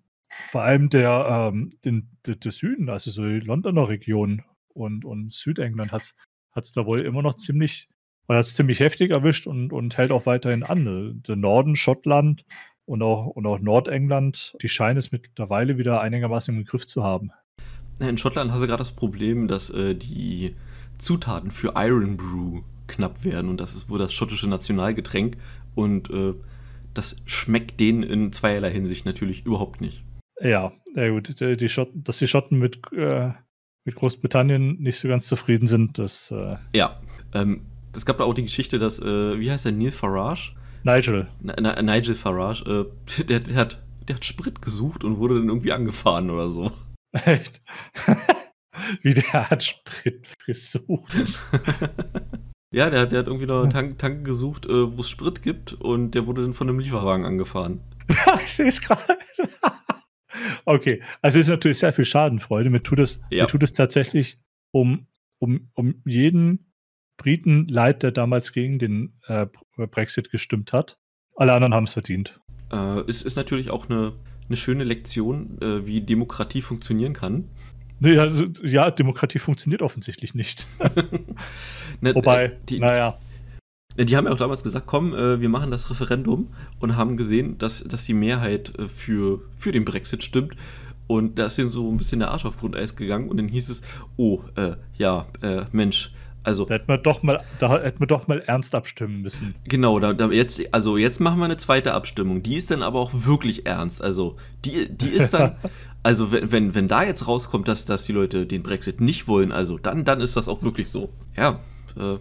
Speaker 1: vor allem der, ähm, den, der, der Süden, also so die Londoner Region und, und Südengland hat es da wohl immer noch ziemlich, weil das ziemlich heftig erwischt und, und hält auch weiterhin an. Der Norden, Schottland und auch, und auch Nordengland, die scheinen es mittlerweile wieder einigermaßen im Griff zu haben.
Speaker 2: In Schottland hast du gerade das Problem, dass äh, die Zutaten für Iron Brew knapp werden und das ist wohl das schottische Nationalgetränk und äh, das schmeckt denen in zweierlei Hinsicht natürlich überhaupt nicht.
Speaker 1: Ja, ja gut, die, die Schotten, dass die Schotten mit, äh, mit Großbritannien nicht so ganz zufrieden sind, das. Äh
Speaker 2: ja, ähm, es gab da auch die Geschichte, dass, äh, wie heißt der, Neil Farage?
Speaker 1: Nigel.
Speaker 2: Na, Nigel Farage, äh, [laughs] der, der, hat, der hat Sprit gesucht und wurde dann irgendwie angefahren oder so.
Speaker 1: Echt? [laughs] wie der hat Sprit gesucht. [laughs]
Speaker 2: Ja, der, der hat irgendwie noch Tank, Tank gesucht, äh, wo es Sprit gibt und der wurde dann von einem Lieferwagen angefahren. [laughs]
Speaker 1: ich sehe es gerade. okay, also ist natürlich sehr viel Schadenfreude. Mir tut es, ja. mir tut es tatsächlich um, um, um jeden Briten leid, der damals gegen den äh, Brexit gestimmt hat. Alle anderen haben es verdient.
Speaker 2: Äh, es ist natürlich auch eine, eine schöne Lektion, äh, wie Demokratie funktionieren kann.
Speaker 1: Nee, also, ja, Demokratie funktioniert offensichtlich nicht. [laughs] ne, Wobei, äh, die, naja.
Speaker 2: Die haben ja auch damals gesagt, komm, äh, wir machen das Referendum und haben gesehen, dass, dass die Mehrheit äh, für, für den Brexit stimmt. Und da ist ihnen so ein bisschen der Arsch auf Grundeis gegangen und dann hieß es, oh, äh, ja, äh, Mensch, also,
Speaker 1: da hätten wir doch mal, da hätten wir doch mal ernst abstimmen müssen.
Speaker 2: Genau, da, da jetzt, also jetzt machen wir eine zweite Abstimmung. Die ist dann aber auch wirklich ernst. Also, die, die ist dann, [laughs] also wenn, wenn, wenn da jetzt rauskommt, dass, dass die Leute den Brexit nicht wollen, also dann, dann ist das auch wirklich so. Ja.
Speaker 1: Äh,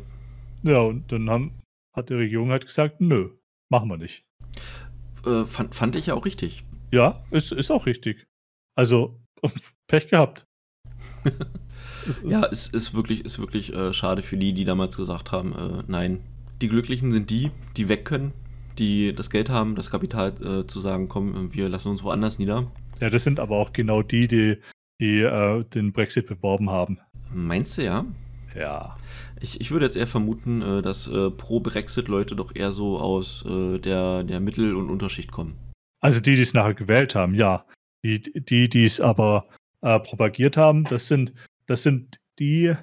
Speaker 1: ja, und dann haben, hat die Regierung halt gesagt, nö, machen wir nicht.
Speaker 2: Äh, fand, fand ich ja auch richtig.
Speaker 1: Ja, ist, ist auch richtig. Also, [laughs] Pech gehabt. [laughs]
Speaker 2: ja, es ist wirklich, ist wirklich äh, schade für die, die damals gesagt haben, äh, nein. Die Glücklichen sind die, die weg können, die das Geld haben, das Kapital äh, zu sagen, komm, wir lassen uns woanders nieder.
Speaker 1: Ja, das sind aber auch genau die, die, die äh, den Brexit beworben haben.
Speaker 2: Meinst du ja?
Speaker 1: Ja.
Speaker 2: Ich, ich würde jetzt eher vermuten, äh, dass äh, Pro-Brexit-Leute doch eher so aus der, der Mittel- und Unterschicht kommen.
Speaker 1: Also die, die es nachher gewählt haben, ja. Die, die, die es aber propagiert haben, das sind das sind die,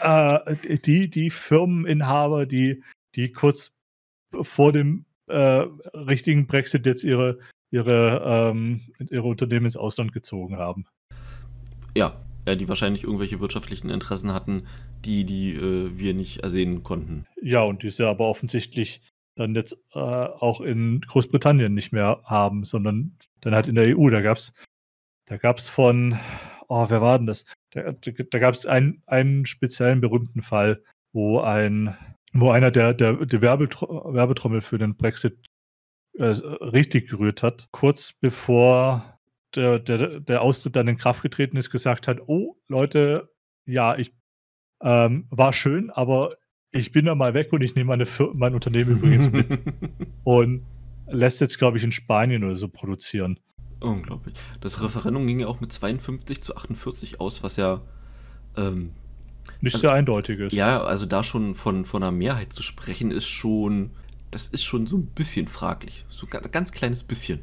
Speaker 1: äh, die, die Firmeninhaber, die, die kurz vor dem äh, richtigen Brexit jetzt ihre, ihre, ähm, ihre Unternehmen ins Ausland gezogen haben.
Speaker 2: Ja, die wahrscheinlich irgendwelche wirtschaftlichen Interessen hatten, die, die äh, wir nicht ersehen konnten.
Speaker 1: Ja, und die sie aber offensichtlich dann jetzt äh, auch in Großbritannien nicht mehr haben, sondern dann halt in der EU. Da gab es da gab's von, oh, wer war denn das? Da, da gab es einen, einen speziellen berühmten Fall, wo ein, wo einer der, der, der Werbetrommel für den Brexit äh, richtig gerührt hat, kurz bevor der, der, der Austritt dann in Kraft getreten ist, gesagt hat, oh Leute, ja, ich ähm, war schön, aber ich bin da mal weg und ich nehme meine mein Unternehmen übrigens mit. [laughs] und lässt jetzt, glaube ich, in Spanien oder so produzieren.
Speaker 2: Unglaublich. Das Referendum ging ja auch mit 52 zu 48 aus, was ja ähm,
Speaker 1: nicht also, sehr eindeutig ist.
Speaker 2: Ja, also da schon von, von einer Mehrheit zu sprechen, ist schon, das ist schon so ein bisschen fraglich. So ein ganz kleines bisschen.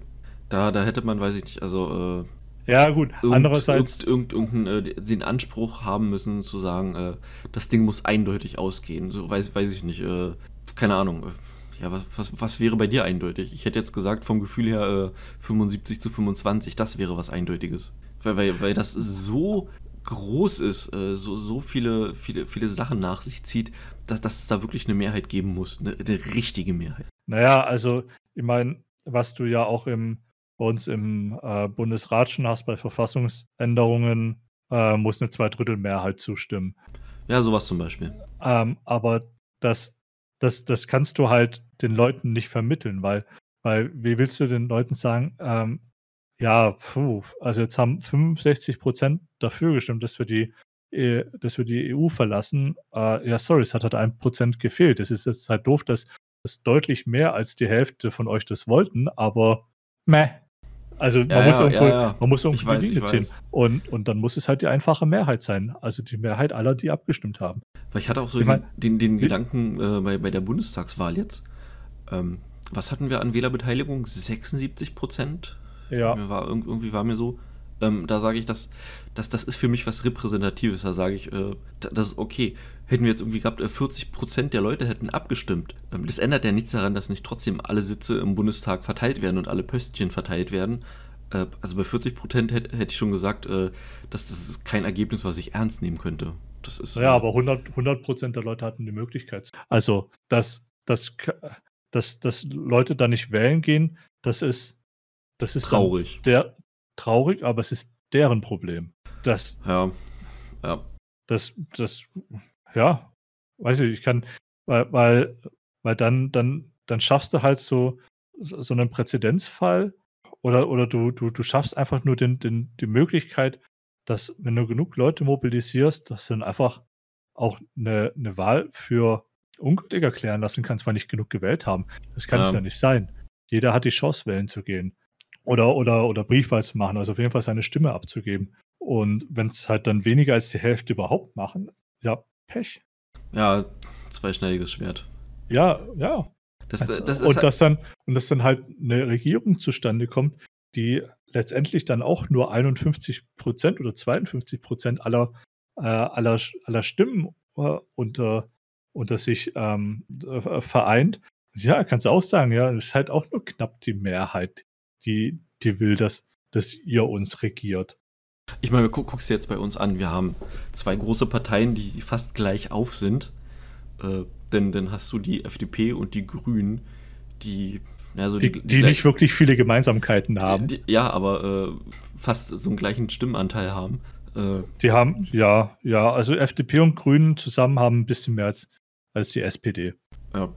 Speaker 2: Da, da hätte man, weiß ich nicht, also
Speaker 1: äh, ja, gut.
Speaker 2: Irgend, Andererseits. Irgend, irgend, äh, den Anspruch haben müssen, zu sagen, äh, das Ding muss eindeutig ausgehen. So weiß, weiß ich nicht. Äh, keine Ahnung. Ja, was, was, was, wäre bei dir eindeutig? Ich hätte jetzt gesagt, vom Gefühl her äh, 75 zu 25, das wäre was Eindeutiges. Weil, weil, weil das so groß ist, äh, so, so viele, viele, viele Sachen nach sich zieht, dass, dass es da wirklich eine Mehrheit geben muss, eine, eine richtige Mehrheit.
Speaker 1: Naja, also ich meine, was du ja auch im, bei uns im äh, Bundesrat schon hast bei Verfassungsänderungen, äh, muss eine Zweidrittelmehrheit zustimmen.
Speaker 2: Ja, sowas zum Beispiel.
Speaker 1: Ähm, aber das, das, das kannst du halt den Leuten nicht vermitteln, weil, weil wie willst du den Leuten sagen, ähm, ja, puh, also jetzt haben 65 Prozent dafür gestimmt, dass wir die, äh, dass wir die EU verlassen. Äh, ja, sorry, es hat halt ein Prozent gefehlt. Es ist jetzt halt doof, dass, dass deutlich mehr als die Hälfte von euch das wollten, aber meh. Also man,
Speaker 2: Ja,
Speaker 1: muss
Speaker 2: ja,
Speaker 1: irgendwo,
Speaker 2: ja, ja.
Speaker 1: man muss irgendwo
Speaker 2: weiß,
Speaker 1: die Linie ziehen. Und, und dann muss es halt die einfache Mehrheit sein. Also die Mehrheit aller, die abgestimmt haben.
Speaker 2: Weil ich hatte auch so
Speaker 1: Ich mein,
Speaker 2: den, den
Speaker 1: wie-
Speaker 2: Gedanken äh, bei, bei der Bundestagswahl jetzt. Ähm, was hatten wir an Wählerbeteiligung? 76 Prozent?
Speaker 1: Ja.
Speaker 2: Mir war, irg- irgendwie war mir so. Ähm, da sage ich, dass, dass das ist für mich was Repräsentatives. Da sage ich, äh, da- das ist okay. Hätten wir jetzt irgendwie gehabt, äh, 40 Prozent der Leute hätten abgestimmt. Ähm, das ändert ja nichts daran, dass nicht trotzdem alle Sitze im Bundestag verteilt werden und alle Pöstchen verteilt werden. Äh, also bei 40 Prozent hätte hätte ich schon gesagt, äh, dass das ist kein Ergebnis, was ich ernst nehmen könnte. Das ist,
Speaker 1: Ja,
Speaker 2: äh,
Speaker 1: aber 100, 100 Prozent der Leute hatten die Möglichkeit. Also, dass, dass, dass, dass Leute da nicht wählen gehen, das ist, das ist
Speaker 2: traurig.
Speaker 1: Der, traurig, aber es ist deren Problem. Das,
Speaker 2: Ja, ja.
Speaker 1: das, das, ja, weiß ich, ich kann, weil, weil, weil dann, dann, dann schaffst du halt so, so einen Präzedenzfall oder, oder du, du, du schaffst einfach nur den, den, die Möglichkeit, dass, wenn du genug Leute mobilisierst, dass du dann einfach auch eine, eine Wahl für ungültig erklären lassen kannst, weil nicht genug gewählt haben. Das kann es
Speaker 2: Ja.
Speaker 1: ja nicht sein. Jeder hat die Chance, wählen zu gehen. Oder, oder, oder Briefwahl zu machen, also auf jeden Fall seine Stimme abzugeben. Und wenn es halt dann weniger als die Hälfte überhaupt machen, ja, Pech.
Speaker 2: Ja, zweischneidiges Schwert.
Speaker 1: Ja, ja.
Speaker 2: Das,
Speaker 1: Also,
Speaker 2: das
Speaker 1: und,
Speaker 2: halt-
Speaker 1: dass dann, und dass dann halt eine Regierung zustande kommt, die letztendlich dann auch nur 51 Prozent oder 52 Prozent aller, äh, aller, aller Stimmen äh, unter, unter sich ähm, äh, vereint. Ja, kannst du auch sagen, ja, es ist halt auch nur knapp die Mehrheit, die, die will, dass, dass ihr uns regiert.
Speaker 2: Ich meine, guck, guckst dir jetzt bei uns an, wir haben zwei große Parteien, die fast gleich auf sind. Äh, denn dann hast du die FDP und die Grünen, die, also
Speaker 1: Die, die nicht wirklich viele Gemeinsamkeiten haben.
Speaker 2: Die, ja, aber äh, fast so einen gleichen Stimmenanteil haben. Äh,
Speaker 1: Die haben, ja, ja, also FDP und Grünen zusammen haben ein bisschen mehr als, als die SPD.
Speaker 2: ja,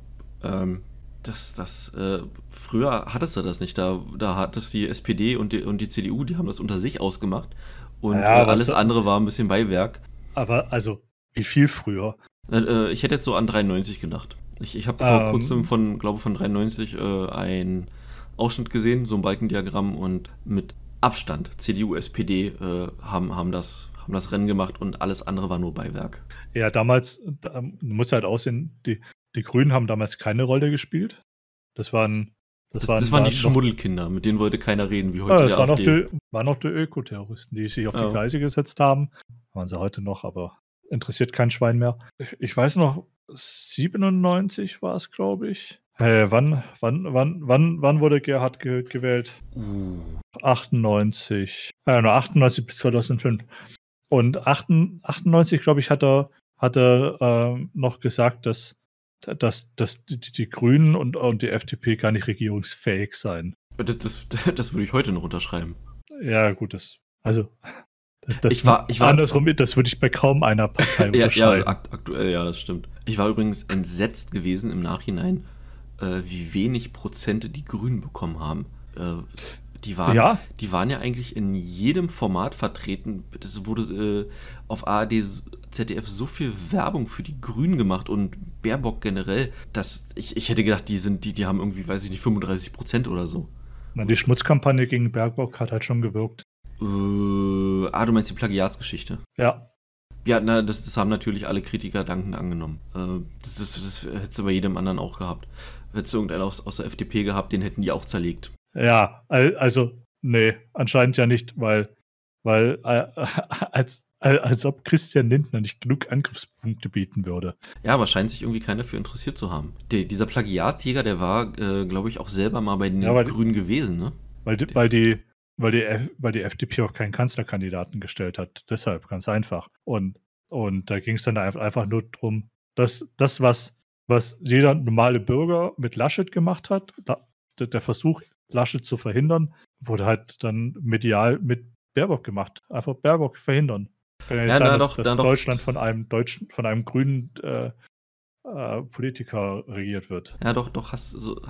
Speaker 2: ähm, das, das, äh, früher hattest du das nicht. Da, da hat es die SPD und die, und die CDU, die haben das unter sich ausgemacht. Und
Speaker 1: Ja,
Speaker 2: äh, alles andere war ein bisschen Beiwerk.
Speaker 1: Aber also, wie viel früher?
Speaker 2: Äh, äh, ich hätte jetzt so an 93 gedacht. Ich, ich habe vor
Speaker 1: Ähm.
Speaker 2: kurzem von, glaube von 93 äh, einen Ausschnitt gesehen, so ein Balkendiagramm und mit Abstand CDU, SPD äh, haben, haben, das, haben das Rennen gemacht und alles andere war nur Beiwerk.
Speaker 1: Ja, damals, da, du musst halt aussehen, die, die Grünen haben damals keine Rolle gespielt. Das waren, das,
Speaker 2: Das,
Speaker 1: waren,
Speaker 2: das waren die
Speaker 1: noch-
Speaker 2: Schmuddelkinder, mit denen wollte keiner reden, wie heute
Speaker 1: Ja,
Speaker 2: der
Speaker 1: das waren noch,
Speaker 2: AfD.
Speaker 1: die, waren noch die Ökoterroristen, die sich auf
Speaker 2: Ja.
Speaker 1: die Gleise gesetzt haben. Waren sie heute noch, aber interessiert kein Schwein mehr. Ich, ich weiß noch, 97 war es, glaube ich. Äh, wann, wann, wann, wann, wann wurde Gerhard ge gewählt?
Speaker 2: Uh,
Speaker 1: 98. Äh, nur 98 bis 2005. Und 98, 98 glaube ich, hat er, hat er ähm, noch gesagt, dass, dass, dass die, die Grünen und, und die FDP gar nicht regierungsfähig seien.
Speaker 2: das, das, [laughs] das würde ich heute noch unterschreiben.
Speaker 1: Ja, gut, das. Also. Das, das
Speaker 2: Ich war- ich war-
Speaker 1: andersrum, das würde ich bei kaum einer Partei [laughs]
Speaker 2: Ja, ja
Speaker 1: unterschreiben.
Speaker 2: akt aktuell, ja, das stimmt. Ich war übrigens entsetzt gewesen im Nachhinein, äh, wie wenig Prozente die Grünen bekommen haben. Äh, die, waren,
Speaker 1: Ja.
Speaker 2: die waren ja eigentlich in jedem Format vertreten. Es wurde äh, auf ARD, ZDF so viel Werbung für die Grünen gemacht und Baerbock generell, dass ich, ich hätte gedacht, die sind, die, die haben irgendwie, weiß ich nicht, 35 Prozent oder so.
Speaker 1: Na, die Schmutzkampagne gegen Bergbock hat halt schon gewirkt.
Speaker 2: Äh, ah, du meinst die Plagiatsgeschichte.
Speaker 1: Ja.
Speaker 2: Ja, na, das, das haben natürlich alle Kritiker dankend angenommen. Äh, das, das, das hättest du bei jedem anderen auch gehabt. Hättest du irgendeinen aus, aus der FDP gehabt, den hätten die auch zerlegt.
Speaker 1: Ja, al- also, nee, anscheinend ja nicht, weil, weil äh, [laughs] als, als, als ob Christian Lindner nicht genug Angriffspunkte bieten würde.
Speaker 2: Ja, aber scheint sich irgendwie keiner für interessiert zu haben. Der, dieser Plagiatsjäger, der war, äh, glaube ich, auch selber mal bei den
Speaker 1: Ja,
Speaker 2: Grünen gewesen, ne?
Speaker 1: Weil, die- weil, die, weil, die, F- weil die FDP auch keinen Kanzlerkandidaten gestellt hat. Deshalb, ganz einfach. Und, und da ging es dann einfach nur darum, dass das, was, was jeder normale Bürger mit Laschet gemacht hat, der Versuch, Laschet zu verhindern, wurde halt dann medial mit Baerbock gemacht. Einfach Baerbock verhindern. Kann ja nicht ja, sein, na, dass, doch, dass Deutschland doch. von einem deutschen, von einem grünen äh, äh, Politiker regiert wird.
Speaker 2: Ja, doch, doch, hast, so,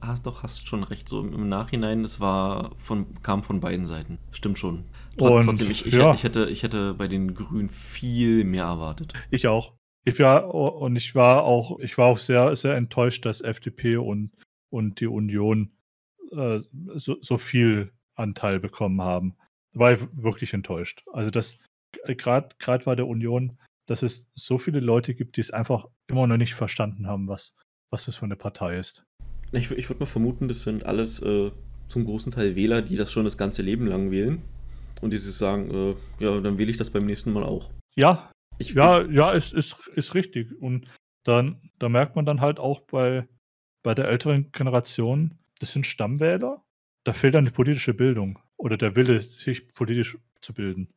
Speaker 2: hast, doch, hast schon recht. So im Nachhinein, es war von, kam von beiden Seiten. Stimmt schon.
Speaker 1: Und, Trotzdem,
Speaker 2: ich, ich, ja. ich, hätte, ich hätte bei den Grünen viel mehr erwartet.
Speaker 1: Ich auch. Ich war, und ich war auch, ich war auch sehr, sehr enttäuscht, dass FDP und, und die Union äh, so, so viel Anteil bekommen haben. War ich wirklich enttäuscht. Also das, gerade bei der Union, dass es so viele Leute gibt, die es einfach immer noch nicht verstanden haben, was, was das für eine Partei ist.
Speaker 2: Ich, ich würde mal vermuten, das sind alles äh, zum großen Teil Wähler, die das schon das ganze Leben lang wählen. Und die sich sagen, äh, ja, dann wähle ich das beim nächsten Mal auch.
Speaker 1: Ja, ich, ja, ich, ja, ist, ist, ist richtig. Und dann, da merkt man dann halt auch bei, bei der älteren Generation, das sind Stammwähler, da fehlt dann die politische Bildung oder der Wille, sich politisch zu bilden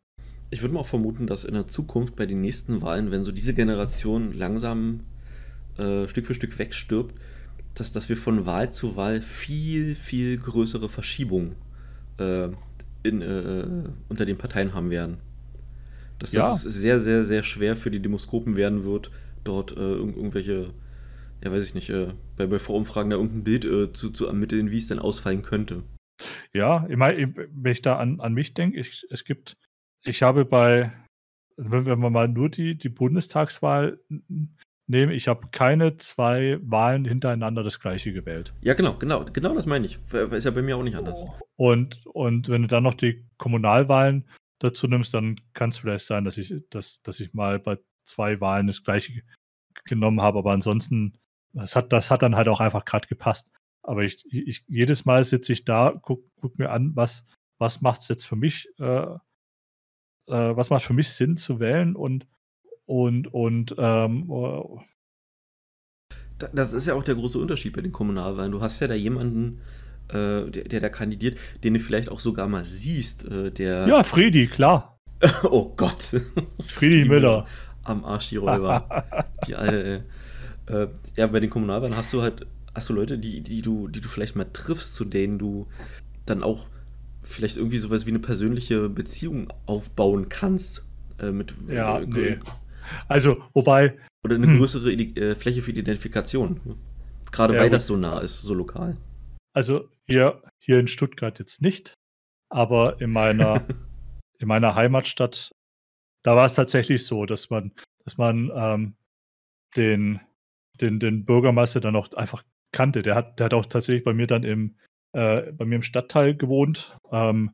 Speaker 2: ich würde mal auch vermuten, dass in der Zukunft bei den nächsten Wahlen, wenn so diese Generation langsam äh, Stück für Stück wegstirbt, dass, dass wir von Wahl zu Wahl viel, viel größere Verschiebungen äh, in, äh, unter den Parteien haben werden. Dass ja. das sehr, sehr, sehr schwer für die Demoskopen werden wird, dort äh, irgendwelche, ja weiß ich nicht, äh, bei, bei Vorumfragen da irgendein Bild äh, zu, zu ermitteln, wie es denn ausfallen könnte.
Speaker 1: Ja, ich meine, wenn ich da an, an mich denke, es gibt ich habe bei, wenn wir mal nur die, die Bundestagswahl nehmen, ich habe keine zwei Wahlen hintereinander das gleiche gewählt.
Speaker 2: Ja, genau, genau, genau das meine ich. Ist ja bei mir auch nicht anders.
Speaker 1: Und, und wenn du dann noch die Kommunalwahlen dazu nimmst, dann kann es vielleicht sein, dass ich, dass, dass ich mal bei zwei Wahlen das gleiche genommen habe, aber ansonsten, das hat, das hat dann halt auch einfach gerade gepasst. Aber ich, ich, jedes Mal sitze ich da, guck, guck mir an, was, was macht es jetzt für mich äh, äh, was macht für mich Sinn zu wählen und und und ähm, uh,
Speaker 2: das ist ja auch der große Unterschied bei den Kommunalwahlen. Du hast ja da jemanden, äh, der, der, da kandidiert, den du vielleicht auch sogar mal siehst, äh, der.
Speaker 1: Ja, Friedi, klar. [laughs]
Speaker 2: oh Gott.
Speaker 1: Friedi [laughs] Müller.
Speaker 2: Am Arsch die Räuber. [laughs] die alte, äh, ja, bei den Kommunalwahlen hast du halt, hast du Leute, die, die du, die du vielleicht mal triffst, zu denen du dann auch vielleicht irgendwie sowas wie eine persönliche Beziehung aufbauen kannst. Äh, mit,
Speaker 1: ja, äh, nee. Also, wobei.
Speaker 2: Oder eine hm. größere äh, Fläche für die Identifikation. Gerade ja, weil das so nah ist, so lokal.
Speaker 1: Also hier, hier in Stuttgart jetzt nicht, aber in meiner, [laughs] in meiner Heimatstadt, da war es tatsächlich so, dass man, dass man ähm, den, den, den Bürgermeister dann auch einfach kannte. Der hat, der hat auch tatsächlich bei mir dann im, äh, bei mir im Stadtteil gewohnt, ähm,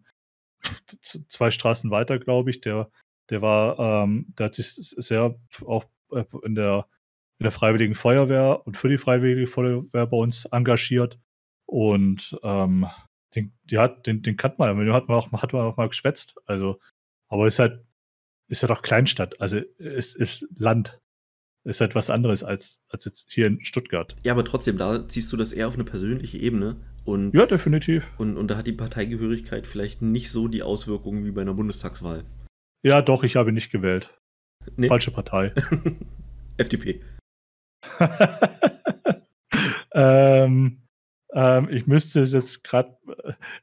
Speaker 1: zwei Straßen weiter, glaube ich. Der, der war, ähm, der hat sich sehr auch äh, in der, in der Freiwilligen Feuerwehr und für die Freiwillige Feuerwehr bei uns engagiert. Und ähm, den, die hat, den, den kannte man, mit dem hat man auch, hat man auch mal geschwätzt. Also, aber es ist halt, ist ja doch Kleinstadt. Also es ist Land. Ist halt was anderes als, als jetzt hier in Stuttgart.
Speaker 2: Ja, aber trotzdem, da ziehst du das eher auf eine persönliche Ebene. Und,
Speaker 1: ja, definitiv.
Speaker 2: Und, und da hat die Parteigehörigkeit vielleicht nicht so die Auswirkungen wie bei einer Bundestagswahl.
Speaker 1: Ja, doch, ich habe nicht gewählt. Nee. Falsche Partei. [laughs]
Speaker 2: FDP. [laughs]
Speaker 1: ähm, ähm, ich müsste es jetzt gerade,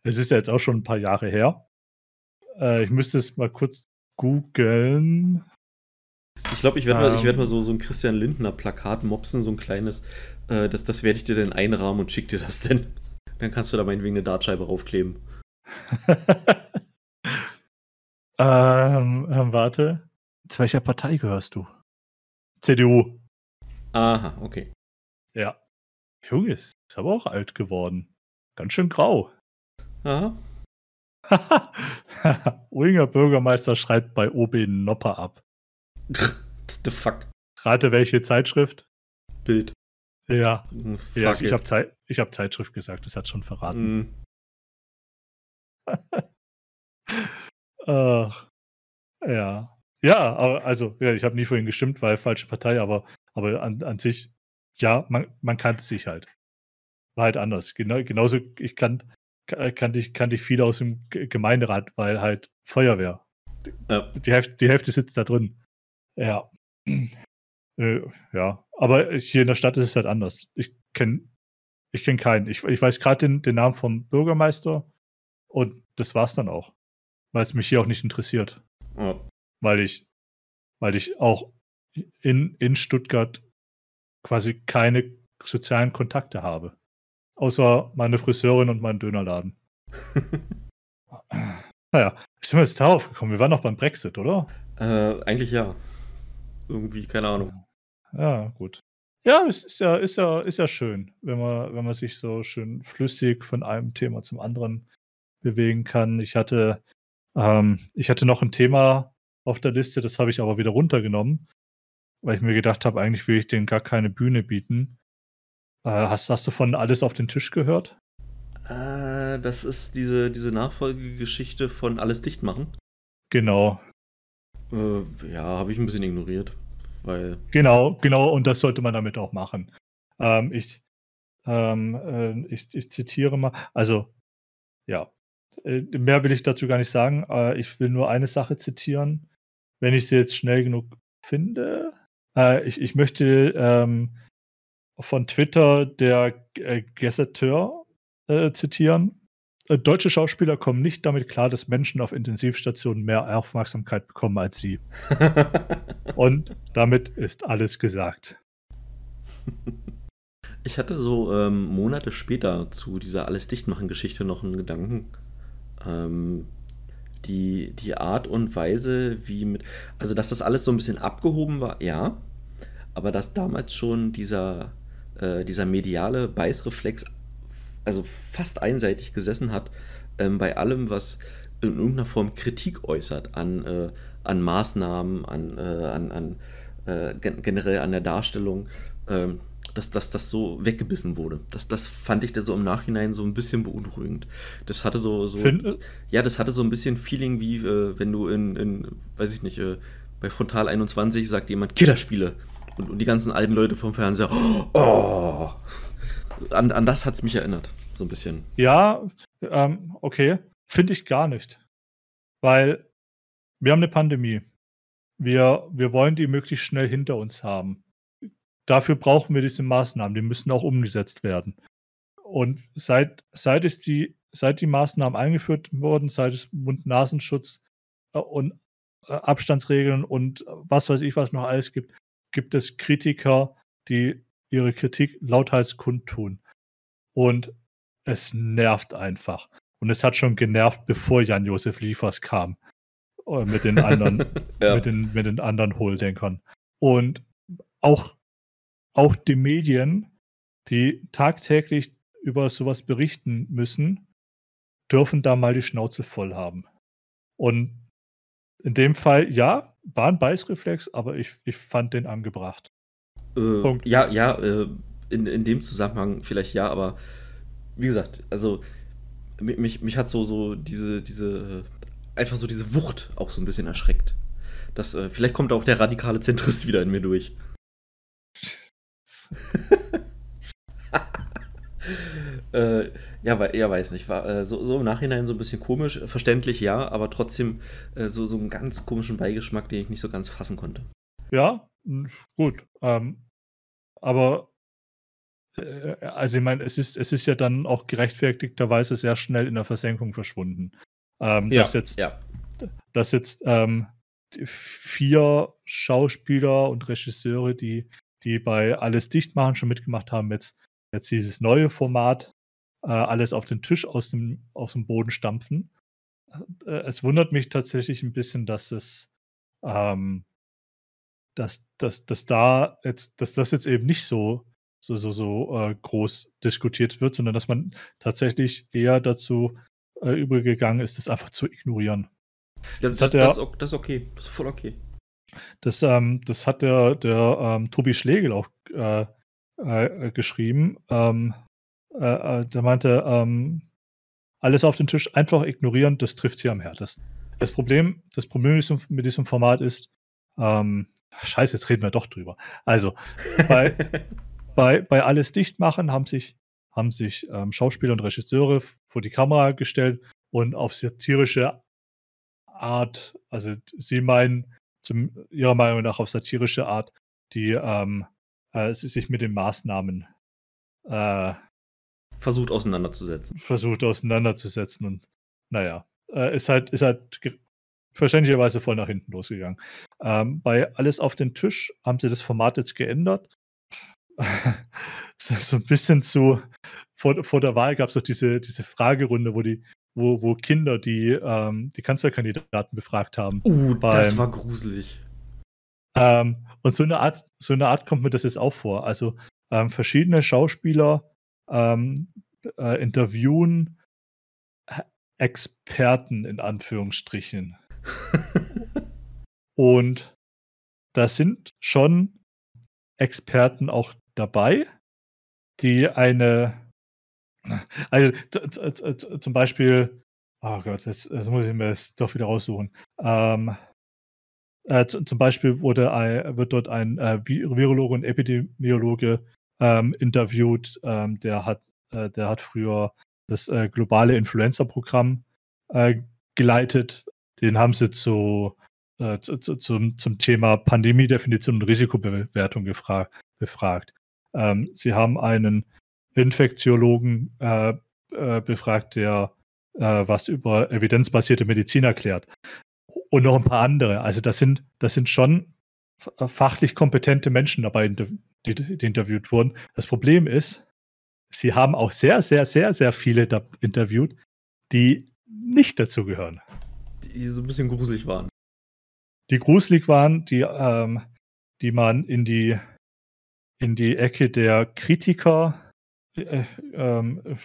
Speaker 1: es ist ja jetzt auch schon ein paar Jahre her. Äh, ich müsste es mal kurz googeln.
Speaker 2: Ich glaube, ich werde ähm, mal, werd mal so, so ein Christian Lindner Plakat mopsen, so ein kleines. Äh, das, das werde ich dir dann einrahmen und schick dir das denn. Dann kannst du da meinetwegen eine Dartscheibe raufkleben. [laughs]
Speaker 1: ähm, ähm, warte. Zu welcher Partei gehörst du? CDU.
Speaker 2: Aha, okay.
Speaker 1: Ja. Junge, ist aber auch alt geworden. Ganz schön grau.
Speaker 2: Aha. [laughs]
Speaker 1: Uinger Bürgermeister schreibt bei OB Nopper ab. [laughs]
Speaker 2: The fuck?
Speaker 1: Rate welche Zeitschrift?
Speaker 2: Bild.
Speaker 1: Ja, Fuck ja ich habe Zeit, hab Zeitschrift gesagt, das hat schon verraten. Mm. [laughs] Ach, ja. Ja, aber also, ja, ich habe nie vorhin gestimmt, weil falsche Partei, aber, aber an, an sich, ja, man, man kannte sich halt. War halt anders. Genau, genauso, ich kann, kannte ich, kannte ich viele aus dem Gemeinderat, weil halt Feuerwehr. Ja. Die, Hälfte, die Hälfte sitzt da drin. Ja. Äh, ja, aber hier in der Stadt ist es halt anders. Ich kenne ich kenn keinen. Ich, ich weiß gerade den, den Namen vom Bürgermeister und das war's dann auch. Weil es mich hier auch nicht interessiert.
Speaker 2: Oh.
Speaker 1: weil ich, weil ich auch in, in Stuttgart quasi keine sozialen Kontakte habe. Außer meine Friseurin und meinen Dönerladen. [laughs] naja, sind wir jetzt darauf gekommen? Wir waren noch beim Brexit, oder?
Speaker 2: Äh, eigentlich ja. Irgendwie, keine Ahnung.
Speaker 1: Ja, gut. Ja, es ist ja, ist ja, ist ja schön, wenn man, wenn man sich so schön flüssig von einem Thema zum anderen bewegen kann. Ich hatte, ähm, ich hatte noch ein Thema auf der Liste, das habe ich aber wieder runtergenommen, weil ich mir gedacht habe, eigentlich will ich denen gar keine Bühne bieten. Äh, hast, hast du von Alles auf den Tisch gehört?
Speaker 2: Äh, das ist diese, diese Nachfolgegeschichte von Alles dicht machen.
Speaker 1: Genau.
Speaker 2: Äh, ja, habe ich ein bisschen ignoriert, weil.
Speaker 1: Genau, genau, und das sollte man damit auch machen. Ähm, ich, ähm, äh, ich, ich zitiere mal, also, ja, äh, mehr will ich dazu gar nicht sagen. Äh, ich will nur eine Sache zitieren, wenn ich sie jetzt schnell genug finde. Äh, ich, ich möchte ähm, von Twitter der äh, Gazetteur äh, zitieren. Äh, deutsche Schauspieler kommen nicht damit klar, dass Menschen auf Intensivstationen mehr Aufmerksamkeit bekommen als sie. [laughs] Und damit ist alles gesagt. [laughs]
Speaker 2: Ich hatte so ähm, Monate später zu dieser Alles Dichtmachen-Geschichte noch einen Gedanken. Ähm, die, die Art und Weise, wie mit. Also, dass das alles so ein bisschen abgehoben war, ja. Aber dass damals schon dieser, äh, dieser mediale Beißreflex also fast einseitig gesessen hat ähm, bei allem, was in irgendeiner Form Kritik äußert an, äh, an Maßnahmen, an, äh, an, an äh, generell an der Darstellung, ähm, dass, dass das so weggebissen wurde. Das, das fand ich da so im Nachhinein so ein bisschen beunruhigend. Das hatte so, so ja, das hatte so ein bisschen Feeling wie, äh, wenn du in, in, weiß ich nicht, äh, bei Frontal 21 sagt jemand Killerspiele und, und die ganzen alten Leute vom Fernseher, oh, an, an das hat es mich erinnert, so ein bisschen.
Speaker 1: Ja, ähm, okay. Finde ich gar nicht. Weil wir haben eine Pandemie. Wir, wir wollen die möglichst schnell hinter uns haben. Dafür brauchen wir diese Maßnahmen, die müssen auch umgesetzt werden. Und seit, seit, es die, seit die Maßnahmen eingeführt wurden, seit es Mund-Nasenschutz äh, und äh, Abstandsregeln und was weiß ich, was noch alles gibt, gibt es Kritiker, die ihre Kritik lauthals kundtun. Und es nervt einfach. Und es hat schon genervt, bevor Jan-Josef Liefers kam. Äh, mit den anderen, [laughs] ja. mit, den, mit den anderen Hohldenkern. Und auch, auch die Medien, die tagtäglich über sowas berichten müssen, dürfen da mal die Schnauze voll haben. Und in dem Fall, ja, war ein Beißreflex, aber ich, ich fand den angebracht.
Speaker 2: Äh, ja, ja, äh, in, in dem Zusammenhang vielleicht ja, aber wie gesagt, also mich, mich hat so, so diese, diese, einfach so diese Wucht auch so ein bisschen erschreckt. Das, äh, vielleicht kommt auch der radikale Zentrist wieder in mir durch. [laughs] äh, ja, weil, ja, weiß nicht. War äh, so, so, im Nachhinein so ein bisschen komisch, verständlich ja, aber trotzdem äh, so, so einen ganz komischen Beigeschmack, den ich nicht so ganz fassen konnte.
Speaker 1: Ja, gut. Ähm, aber äh, also ich meine, es ist, es ist ja dann auch gerechtfertigterweise sehr schnell in der Versenkung verschwunden. Ähm, ja, dass jetzt, ja. dass jetzt ähm, vier Schauspieler und Regisseure, die, die bei Alles dicht machen, schon mitgemacht haben, jetzt, jetzt dieses neue Format äh, alles auf den Tisch aus dem, aus dem Boden stampfen. Äh, es wundert mich tatsächlich ein bisschen, dass es ähm, dass, dass, dass da jetzt, dass das jetzt eben nicht so, so, so, so äh, groß diskutiert wird, sondern dass man tatsächlich eher dazu äh, übergegangen ist, das einfach zu ignorieren.
Speaker 2: Ja, das, hat der, das, das ist okay, das ist voll okay.
Speaker 1: Das, ähm, das hat der, der ähm, Tobi Schlegel auch äh, äh, geschrieben. Ähm, äh, äh, der meinte, ähm, alles auf den Tisch einfach ignorieren, das trifft sie am härtesten. Das Problem, das Problem mit diesem Format ist, ähm, Scheiße, jetzt reden wir doch drüber. Also, bei, [laughs] bei, bei Alles dicht machen haben sich, haben sich ähm, Schauspieler und Regisseure vor die Kamera gestellt und auf satirische Art, also sie meinen zum, ihrer Meinung nach auf satirische Art, die ähm, äh, sich mit den Maßnahmen
Speaker 2: äh, versucht auseinanderzusetzen.
Speaker 1: Versucht auseinanderzusetzen und naja, äh, ist halt, ist halt verständlicherweise voll nach hinten losgegangen. Ähm, bei Alles auf den Tisch haben sie das Format jetzt geändert. [laughs] so ein bisschen zu, vor, vor der Wahl gab es doch diese, diese Fragerunde, wo die, wo, wo Kinder die, ähm, die Kanzlerkandidaten befragt haben.
Speaker 2: Uh, beim, das war gruselig.
Speaker 1: Ähm, und so eine Art, so eine Art kommt mir das jetzt auch vor. Also ähm, verschiedene Schauspieler ähm, äh, interviewen Experten in Anführungsstrichen. [laughs] und da sind schon Experten auch dabei, die eine, also zum Beispiel, oh Gott, jetzt, jetzt muss ich mir das doch wieder raussuchen. Ähm, äh, zum Beispiel wurde ein, wird dort ein äh, Virologe und Epidemiologe ähm, interviewt, ähm, der hat, äh, der hat früher das äh, globale Influenza-Programm äh, geleitet. Den haben sie zu, äh, zu, zu, zum, zum Thema Pandemiedefinition und Risikobewertung befragt. Ähm, sie haben einen Infektiologen äh, äh, befragt, der äh, was über evidenzbasierte Medizin erklärt. Und noch ein paar andere. Also das sind, das sind schon fachlich kompetente Menschen dabei, die, die interviewt wurden. Das Problem ist, sie haben auch sehr, sehr, sehr, sehr viele interviewt, die nicht dazu gehören.
Speaker 2: Die so ein bisschen gruselig waren.
Speaker 1: Die gruselig waren, die, ähm, die man in die, in die Ecke der Kritiker, äh, äh,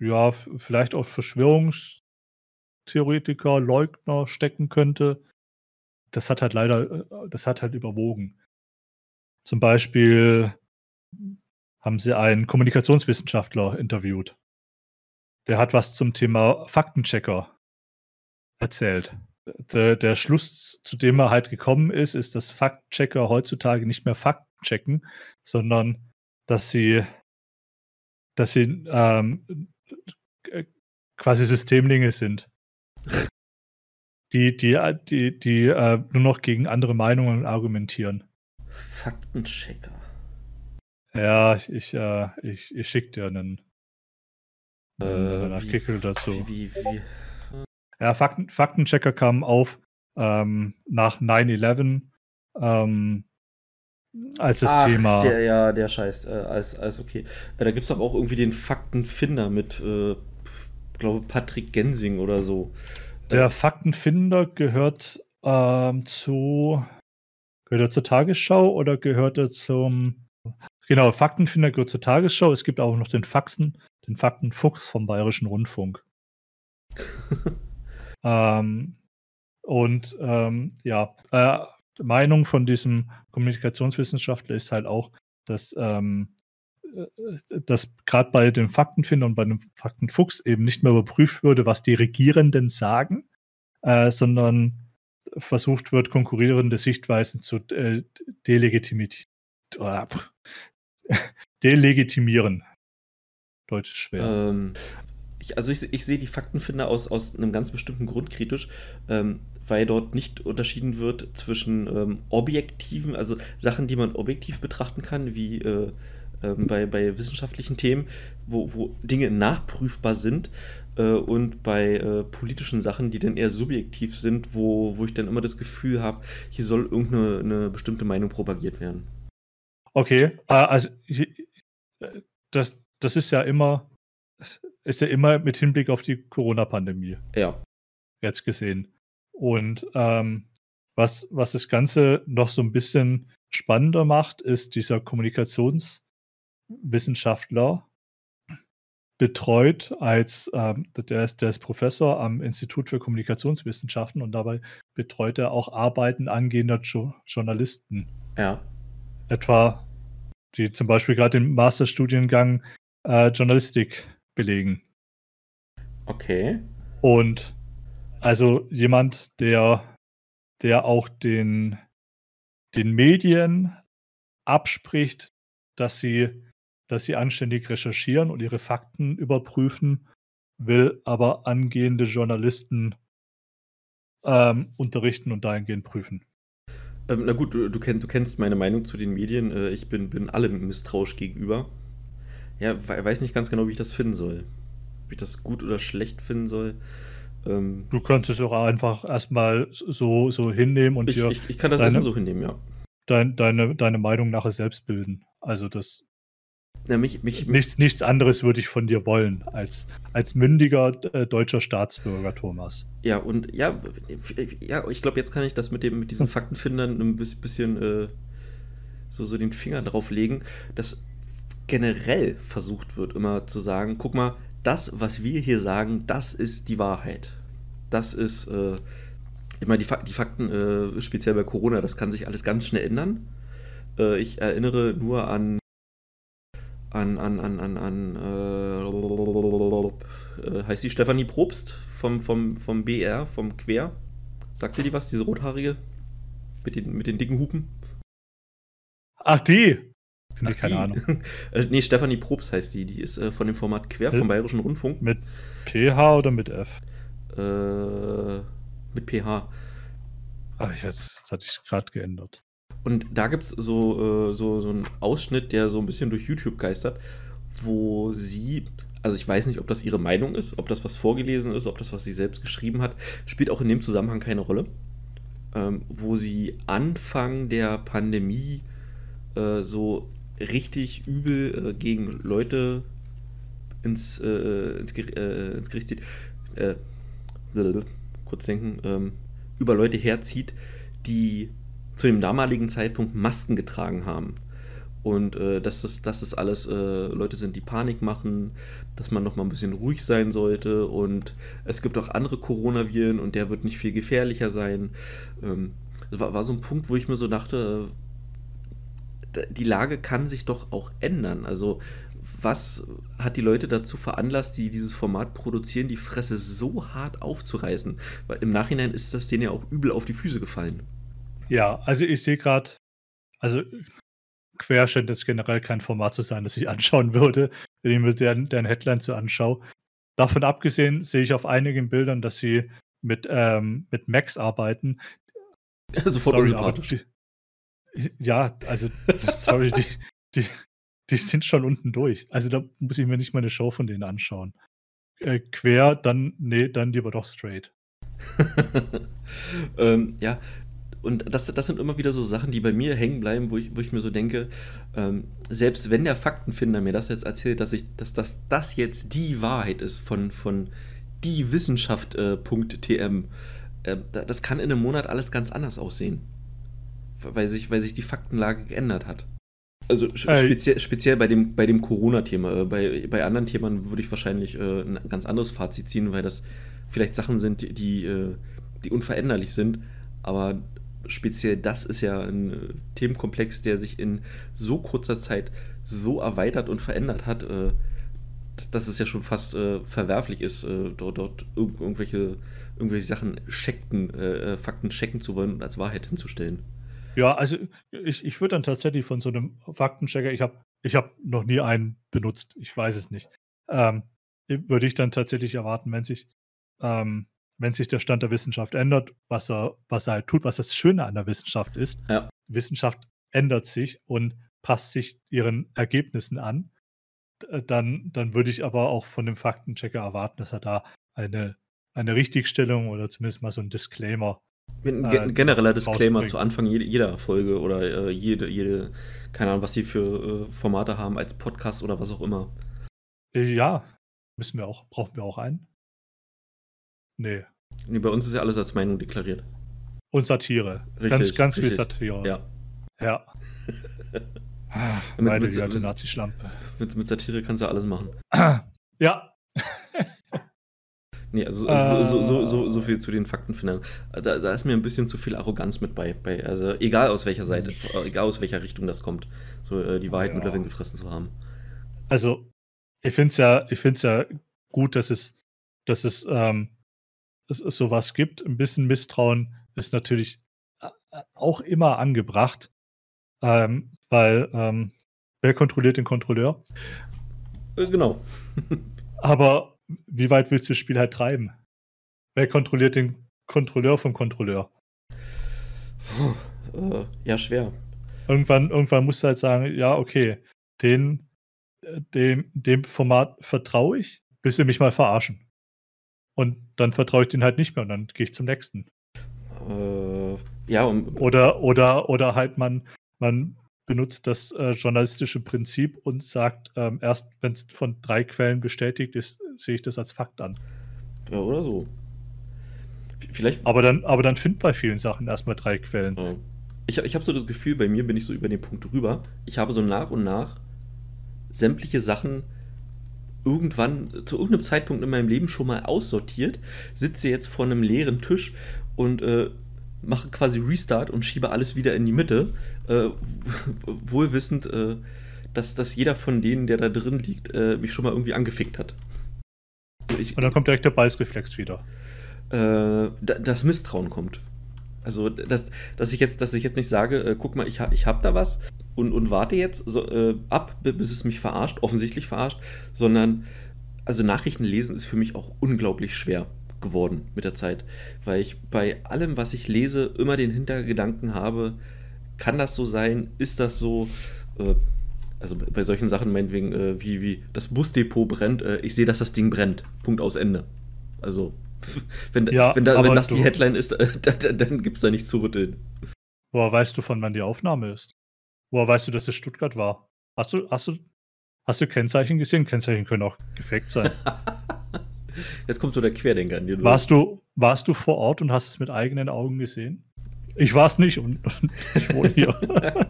Speaker 1: ja, vielleicht auch Verschwörungstheoretiker, Leugner stecken könnte. Das hat halt leider, äh, das hat halt überwogen. Zum Beispiel haben sie einen Kommunikationswissenschaftler interviewt. Der hat was zum Thema Faktenchecker erzählt. Der, der, Schluss, zu dem er halt gekommen ist, ist, dass Faktenchecker heutzutage nicht mehr Fakten checken, sondern dass sie, dass sie ähm, quasi Systemlinge sind. Die, die, die, die äh, nur noch gegen andere Meinungen argumentieren.
Speaker 2: Faktenchecker.
Speaker 1: Ja, ich, äh, ich, ich schicke dir einen, äh, einen Artikel wie, dazu. Wie, wie, ja, Fakten, Faktenchecker kamen auf ähm, nach 9-11 ähm, als das Ach, Thema.
Speaker 2: Der, ja, der scheißt, äh, alles, alles okay. Äh, da gibt es doch auch irgendwie den Faktenfinder mit, äh, glaube Patrick Gensing oder so.
Speaker 1: Der Faktenfinder gehört ähm, zu. Gehört er zur Tagesschau oder gehört er zum Genau, Faktenfinder gehört zur Tagesschau. Es gibt auch noch den Faxen, den Faktenfuchs vom Bayerischen Rundfunk. [laughs] ähm, und ähm, ja, äh, Meinung von diesem Kommunikationswissenschaftler ist halt auch, dass, ähm, äh, dass gerade bei dem Faktenfinder und bei dem Faktenfuchs eben nicht mehr überprüft würde, was die Regierenden sagen, äh, sondern versucht wird, konkurrierende Sichtweisen zu äh, [laughs] delegitimieren delegitimieren. Deutsch schwer.
Speaker 2: Ähm, ich, also ich, ich sehe die Faktenfinder aus, aus einem ganz bestimmten Grund kritisch, ähm, weil dort nicht unterschieden wird zwischen ähm, objektiven, also Sachen, die man objektiv betrachten kann, wie äh, äh, bei, bei wissenschaftlichen Themen, wo, wo Dinge nachprüfbar sind, äh, und bei äh, politischen Sachen, die dann eher subjektiv sind, wo, wo ich dann immer das Gefühl habe, hier soll irgendeine bestimmte Meinung propagiert werden.
Speaker 1: Okay, äh, also das, das ist ja immer, ist ja immer mit Hinblick auf die Corona-Pandemie.
Speaker 2: Ja.
Speaker 1: Jetzt gesehen. Und ähm, was, was das Ganze noch so ein bisschen spannender macht, ist dieser Kommunikationswissenschaftler betreut als, ähm, der, ist, der ist Professor am Institut für Kommunikationswissenschaften und dabei betreut er auch Arbeiten angehender jo Journalisten.
Speaker 2: Ja
Speaker 1: etwa, die zum Beispiel gerade den Masterstudiengang äh, Journalistik belegen.
Speaker 2: Okay.
Speaker 1: Und also jemand, der, der auch den, den Medien abspricht, dass sie, dass sie anständig recherchieren und ihre Fakten überprüfen, will aber angehende Journalisten ähm, unterrichten und dahingehend prüfen.
Speaker 2: Ähm, na gut, du, du, kenn, du, kennst meine Meinung zu den Medien. Äh, ich bin, bin allem misstrauisch gegenüber. Ja, weiß nicht ganz genau, wie ich das finden soll. Ob ich das gut oder schlecht finden soll.
Speaker 1: Ähm, du kannst es auch einfach erstmal so, so hinnehmen und
Speaker 2: ich,
Speaker 1: dir.
Speaker 2: Ich, ich kann das deine, erstmal so hinnehmen, ja.
Speaker 1: Dein, deine, deine Meinung nachher selbst bilden. Also das.
Speaker 2: Ja, mich, mich,
Speaker 1: nichts, nichts anderes würde ich von dir wollen, als, als mündiger äh, deutscher Staatsbürger, Thomas.
Speaker 2: Ja, und ja, ja ich glaube, jetzt kann ich das mit, dem, mit diesen Faktenfindern ein bisschen äh, so, so den Finger drauf legen, dass generell versucht wird, immer zu sagen, guck mal, das, was wir hier sagen, das ist die Wahrheit. Das ist, äh, ich meine, die, Fak die Fakten, äh, speziell bei Corona, das kann sich alles ganz schnell ändern. Äh, ich erinnere nur an an, an, an, an, an äh, heißt die Stefanie Probst vom, vom, vom BR, vom Quer. Sagt ihr die was, diese rothaarige? Mit den, mit den dicken Hupen?
Speaker 1: Ach, die!
Speaker 2: Ach, die? keine Ahnung. [laughs] äh, nee, Stefanie Probst heißt die. Die ist äh, von dem Format Quer vom Bayerischen Rundfunk.
Speaker 1: Mit PH oder mit F?
Speaker 2: Äh, mit PH.
Speaker 1: Ach, jetzt, das hatte ich gerade geändert.
Speaker 2: Und da gibt es so, äh, so, so einen Ausschnitt, der so ein bisschen durch YouTube geistert, wo sie, also ich weiß nicht, ob das ihre Meinung ist, ob das was vorgelesen ist, ob das, was sie selbst geschrieben hat, spielt auch in dem Zusammenhang keine Rolle. Ähm, wo sie Anfang der Pandemie äh, so richtig übel äh, gegen Leute ins, äh, ins, äh, ins, Gericht zieht, äh, kurz denken, ähm, über Leute herzieht, die zu dem damaligen Zeitpunkt Masken getragen haben. Und äh, dass, das, dass das alles äh, Leute sind, die Panik machen, dass man noch mal ein bisschen ruhig sein sollte. Und es gibt auch andere Coronaviren und der wird nicht viel gefährlicher sein. Ähm, das war, war so ein Punkt, wo ich mir so dachte, die Lage kann sich doch auch ändern. Also was hat die Leute dazu veranlasst, die dieses Format produzieren, die Fresse so hart aufzureißen? Weil im Nachhinein ist das denen ja auch übel auf die Füße gefallen.
Speaker 1: Ja, also ich sehe gerade, also Quer scheint jetzt generell kein Format zu sein, das ich [laughs] anschauen würde, wenn ich mir deren, deren Headline zu anschaue. Davon abgesehen sehe ich auf einigen Bildern, dass sie mit, ähm, mit Macs arbeiten. [laughs]
Speaker 2: Sofort sorry.
Speaker 1: Die, ja, also, [laughs] sorry, die, die, die sind schon unten durch. Also da muss ich mir nicht mal eine Show von denen anschauen. Äh, quer, dann, nee, dann lieber doch straight. [laughs]
Speaker 2: ähm, ja, und das, das sind immer wieder so Sachen, die bei mir hängen bleiben, wo ich, wo ich mir so denke, ähm, selbst wenn der Faktenfinder mir das jetzt erzählt, dass, ich, dass, dass das jetzt die Wahrheit ist von, von die Wissenschaft.tm, äh, äh, das kann in einem Monat alles ganz anders aussehen. Weil sich, weil sich die Faktenlage geändert hat. Also speziell, speziell bei dem, bei dem Corona-Thema. Äh, bei, bei anderen Themen würde ich wahrscheinlich äh, ein ganz anderes Fazit ziehen, weil das vielleicht Sachen sind, die, die, äh, die unveränderlich sind. Aber speziell das ist ja ein äh, Themenkomplex, der sich in so kurzer Zeit so erweitert und verändert hat, äh, dass es ja schon fast äh, verwerflich ist, äh, dort, dort irg irgendwelche, irgendwelche Sachen checkten, äh, äh, Fakten checken zu wollen und als Wahrheit hinzustellen.
Speaker 1: Ja, also ich, ich würde dann tatsächlich von so einem Faktenchecker, ich habe ich hab noch nie einen benutzt, ich weiß es nicht, ähm, würde ich dann tatsächlich erwarten, wenn sich ähm, wenn sich der Stand der Wissenschaft ändert, was er, was er halt tut, was das Schöne an der Wissenschaft ist.
Speaker 2: Ja.
Speaker 1: Wissenschaft ändert sich und passt sich ihren Ergebnissen an. Äh, dann, dann würde ich aber auch von dem Faktenchecker erwarten, dass er da eine, eine Richtigstellung oder zumindest mal so ein Disclaimer.
Speaker 2: Ein äh, genereller Disclaimer zu Anfang jeder Folge oder äh, jede, jede, keine Ahnung, was die für äh, Formate haben als Podcast oder was auch immer.
Speaker 1: Äh, ja, müssen wir auch, brauchen wir auch einen. Nee.
Speaker 2: Nee, bei uns ist ja alles als Meinung deklariert.
Speaker 1: Und Satire. Richtig, ganz ganz richtig. viel Satire.
Speaker 2: Ja.
Speaker 1: Ja. [laughs]
Speaker 2: Meine mit, alte Nazi-Schlampe. Mit, mit Satire kannst du alles machen.
Speaker 1: ja. [laughs]
Speaker 2: nee, also äh, so, so, so, so, viel zu den Faktenfindern. Da, da ist mir ein bisschen zu viel Arroganz mit bei. bei also egal aus welcher Seite, egal aus welcher Richtung das kommt, so äh, die Wahrheit ja. mit Löffeln gefressen zu haben.
Speaker 1: Also, ich finde es ja, ich find's ja gut, dass es, dass es ähm, es, es sowas gibt. Ein bisschen Misstrauen ist natürlich äh, äh, auch immer angebracht, ähm, weil ähm, wer kontrolliert den Kontrolleur?
Speaker 2: Äh, genau.
Speaker 1: Aber wie weit willst du das Spiel halt treiben? Wer kontrolliert den Kontrolleur vom Kontrolleur?
Speaker 2: Puh, äh, ja, schwer.
Speaker 1: Irgendwann, irgendwann musst du halt sagen, ja, okay, den, dem, dem Format vertraue ich, bis sie mich mal verarschen. Und dann vertraue ich den halt nicht mehr und dann gehe ich zum nächsten.
Speaker 2: Äh, ja, und
Speaker 1: Oder, oder, oder halt man, man benutzt das äh, journalistische Prinzip und sagt, ähm, erst wenn es von drei Quellen bestätigt ist, sehe ich das als Fakt an.
Speaker 2: ja, oder so. Vielleicht.
Speaker 1: Aber dann, aber dann find bei vielen Sachen erstmal drei Quellen.
Speaker 2: Ja. Ich, ich habe so das Gefühl, bei mir bin ich so über den Punkt rüber. Ich habe so nach und nach sämtliche Sachen irgendwann zu irgendeinem Zeitpunkt in meinem Leben schon mal aussortiert, sitze jetzt vor einem leeren Tisch und äh, mache quasi Restart und schiebe alles wieder in die Mitte, äh, [laughs] wohl wissend, äh, dass, dass jeder von denen, der da drin liegt, äh, mich schon mal irgendwie angefickt hat. Ich,
Speaker 1: Und dann kommt direkt der Beißreflex wieder.
Speaker 2: äh, da- das Misstrauen kommt. Also, dass, dass, ich jetzt, dass ich jetzt nicht sage, äh, guck mal, ich, ha, ich hab da was und, und warte jetzt so, äh, ab, bi- bis es mich verarscht, offensichtlich verarscht, sondern, also Nachrichten lesen ist für mich auch unglaublich schwer geworden mit der Zeit, weil ich bei allem, was ich lese, immer den Hintergedanken habe, kann das so sein, ist das so, äh, also bei- solchen Sachen meinetwegen, äh, wie, wie das Busdepot brennt, äh, ich sehe, dass das Ding brennt, Punkt aus Ende. Also, [laughs] wenn,
Speaker 1: Ja,
Speaker 2: wenn, da, wenn das die Headline ist, [laughs] äh, da, da, dann gibt es da nicht zu rütteln.
Speaker 1: Woher weißt du, von wann die Aufnahme ist? Woher weißt du, dass es Stuttgart war? Hast du, hast du, hast du Kennzeichen gesehen? Kennzeichen können auch gefaked sein. [laughs]
Speaker 2: Jetzt kommt so der Querdenker in dir.
Speaker 1: warst, du, warst du vor Ort und hast es mit eigenen Augen gesehen? Ich war es nicht und, und ich wohne hier. [laughs]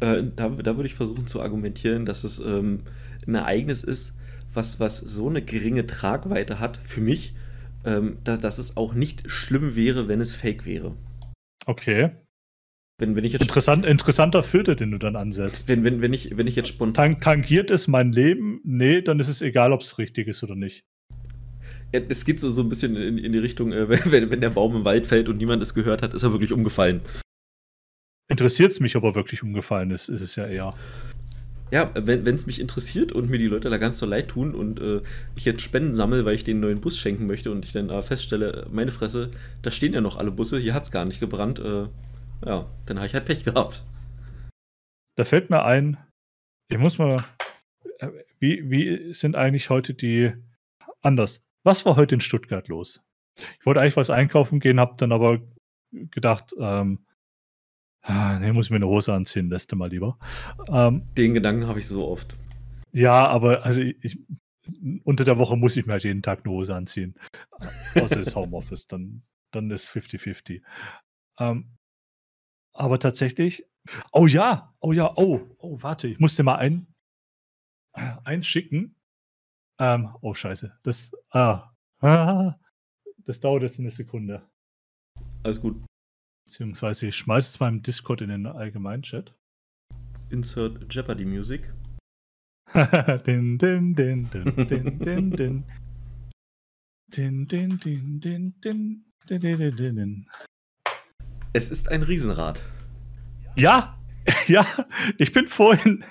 Speaker 2: äh, da, da würde ich versuchen zu argumentieren, dass es ähm, ein Ereignis ist, was, was so eine geringe Tragweite hat für mich, ähm, da, dass es auch nicht schlimm wäre, wenn es fake wäre.
Speaker 1: Okay.
Speaker 2: Wenn, wenn ich jetzt
Speaker 1: Interessant, interessanter Filter, den du dann ansetzt.
Speaker 2: wenn, wenn, wenn, ich, wenn ich jetzt spontan.
Speaker 1: Tan tangiert es mein Leben? Nee, dann ist es egal, ob es richtig ist oder nicht.
Speaker 2: Es geht so, so ein bisschen in, in die Richtung, äh, [laughs] wenn, wenn der Baum im Wald fällt und niemand es gehört hat, ist er wirklich umgefallen.
Speaker 1: Interessiert es mich, ob er wirklich umgefallen ist, ist es ja eher.
Speaker 2: Ja, wenn es mich interessiert und mir die Leute da ganz so leid tun und äh, ich jetzt Spenden sammle, weil ich einen neuen Bus schenken möchte und ich dann aber feststelle, meine Fresse, da stehen ja noch alle Busse, hier hat es gar nicht gebrannt, äh, ja, dann habe ich halt Pech gehabt.
Speaker 1: Da fällt mir ein, ich muss mal, äh, wie, wie sind eigentlich heute die, anders, was war heute in Stuttgart los? Ich wollte eigentlich was einkaufen gehen, habe dann aber gedacht, ähm, ah, nee, muss ich mir eine Hose anziehen, lässt mal lieber. Ähm,
Speaker 2: Den Gedanken habe ich so oft.
Speaker 1: ja, aber also ich, ich, unter der Woche muss ich mir halt jeden Tag eine Hose anziehen. Außer das Homeoffice, dann, dann ist 50-50. Ähm, aber tatsächlich, oh ja, oh ja, oh, oh, warte, ich musste mal ein, eins schicken. Ähm, oh, scheiße, das, ah, ah, das dauert jetzt eine Sekunde.
Speaker 2: Alles gut.
Speaker 1: Beziehungsweise ich schmeiße es mal im Discord in den Allgemeinchat.
Speaker 2: Insert Jeopardy Music.
Speaker 1: din, din, din, din, din, din, din. Din, din, din, din, din, din, din, din, din, din.
Speaker 2: Es ist ein Riesenrad.
Speaker 1: Ja, ja, ich bin vorhin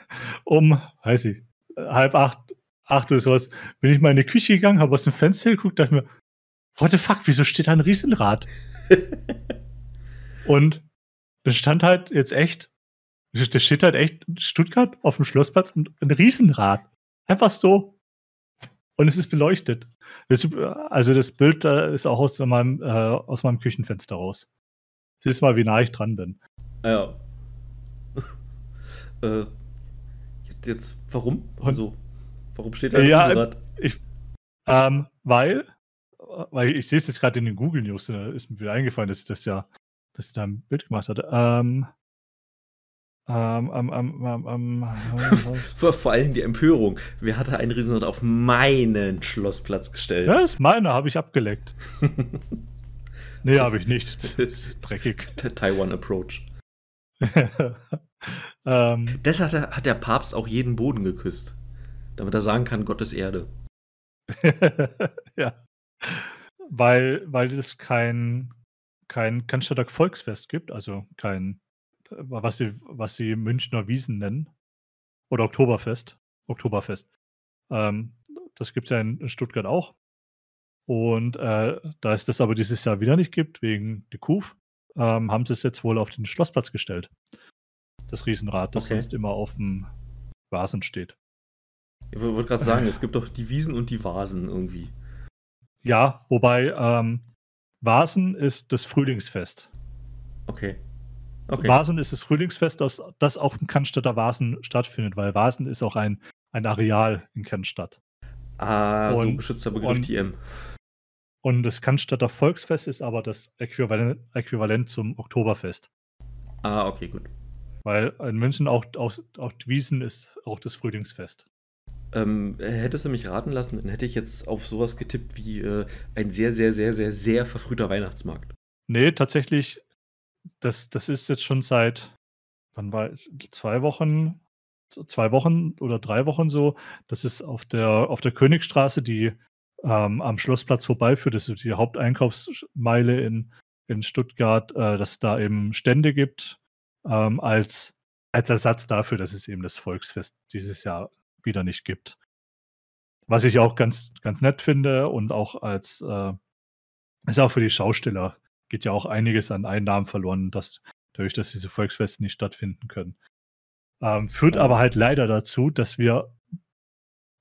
Speaker 1: um, weiß ich, halb acht, acht oder sowas, bin ich mal in die Küche gegangen, habe aus dem Fenster geguckt, dachte mir, what the fuck, wieso steht da ein Riesenrad? [laughs] Und da stand halt jetzt echt, da steht halt echt Stuttgart auf dem Schlossplatz ein, ein Riesenrad. Einfach so. Und es ist beleuchtet. Das, also das Bild äh, ist auch aus meinem, äh, aus meinem Küchenfenster raus. Siehst mal, wie nah ich dran bin.
Speaker 2: Ja. [laughs] äh, jetzt, warum? Also, warum steht da ein
Speaker 1: Ja,
Speaker 2: Riesenrad?
Speaker 1: Ich, ähm, weil, weil ich sehe es jetzt gerade in den Google News, da ist mir wieder eingefallen, dass ich das ja, dass ich da ein Bild gemacht hatte. Ähm, ähm, ähm, ähm, ähm, ähm, [laughs]
Speaker 2: Vor, allem die Empörung. Wer hatte ein Riesenrad auf meinen Schlossplatz gestellt?
Speaker 1: ja, ist meine, habe ich abgeleckt. [laughs] nee, habe ich nicht. Das ist [laughs] dreckig.
Speaker 2: Der Taiwan Approach.
Speaker 1: ähm,
Speaker 2: Deshalb hat der Papst auch jeden Boden geküsst. Damit er sagen kann, Gott ist Erde. [laughs]
Speaker 1: ja. Weil, weil es kein, kein Cannstatter Volksfest gibt, also kein, was sie, was sie Münchner Wiesen nennen. Oder Oktoberfest. Oktoberfest. Ähm, das gibt es ja in, in Stuttgart auch. Und äh, da es das aber dieses Jahr wieder nicht gibt, wegen der Kuf, ähm, haben sie es jetzt wohl auf den Schlossplatz gestellt. Das Riesenrad, das
Speaker 2: Okay.
Speaker 1: sonst immer auf dem Vasen steht.
Speaker 2: Ich wollte gerade sagen, es gibt doch die Wiesen und die Vasen irgendwie.
Speaker 1: Ja, wobei ähm, Vasen ist das Frühlingsfest.
Speaker 2: Okay.
Speaker 1: okay. Vasen ist das Frühlingsfest, das, das auf dem Cannstatter Vasen stattfindet, weil Vasen ist auch ein, ein Areal in Cannstatt.
Speaker 2: Ah, und, so geschützter Begriff und, TM.
Speaker 1: Und das Cannstatter Volksfest ist aber das Äquivalent, Äquivalent zum Oktoberfest.
Speaker 2: Ah, okay, gut.
Speaker 1: Weil in München auch, auch, auch Wiesen ist auch das Frühlingsfest.
Speaker 2: Ähm, hättest du mich raten lassen, dann hätte ich jetzt auf sowas getippt wie äh, ein sehr, sehr, sehr, sehr, sehr verfrühter Weihnachtsmarkt.
Speaker 1: Nee, tatsächlich, das, das ist jetzt schon seit, wann war es? Zwei Wochen, zwei Wochen oder drei Wochen so. Das ist auf der, auf der Königstraße, die ähm, am Schlossplatz vorbeiführt. Das ist die Haupteinkaufsmeile in, in Stuttgart, äh, dass es da eben Stände gibt ähm, als, als Ersatz dafür, dass es eben das Volksfest dieses Jahr wieder nicht gibt. Was ich auch ganz, ganz nett finde und auch als, äh, ist auch für die Schausteller, geht ja auch einiges an Einnahmen verloren, dass, dadurch, dass diese Volksfeste nicht stattfinden können. Ähm, führt aber halt leider dazu, dass wir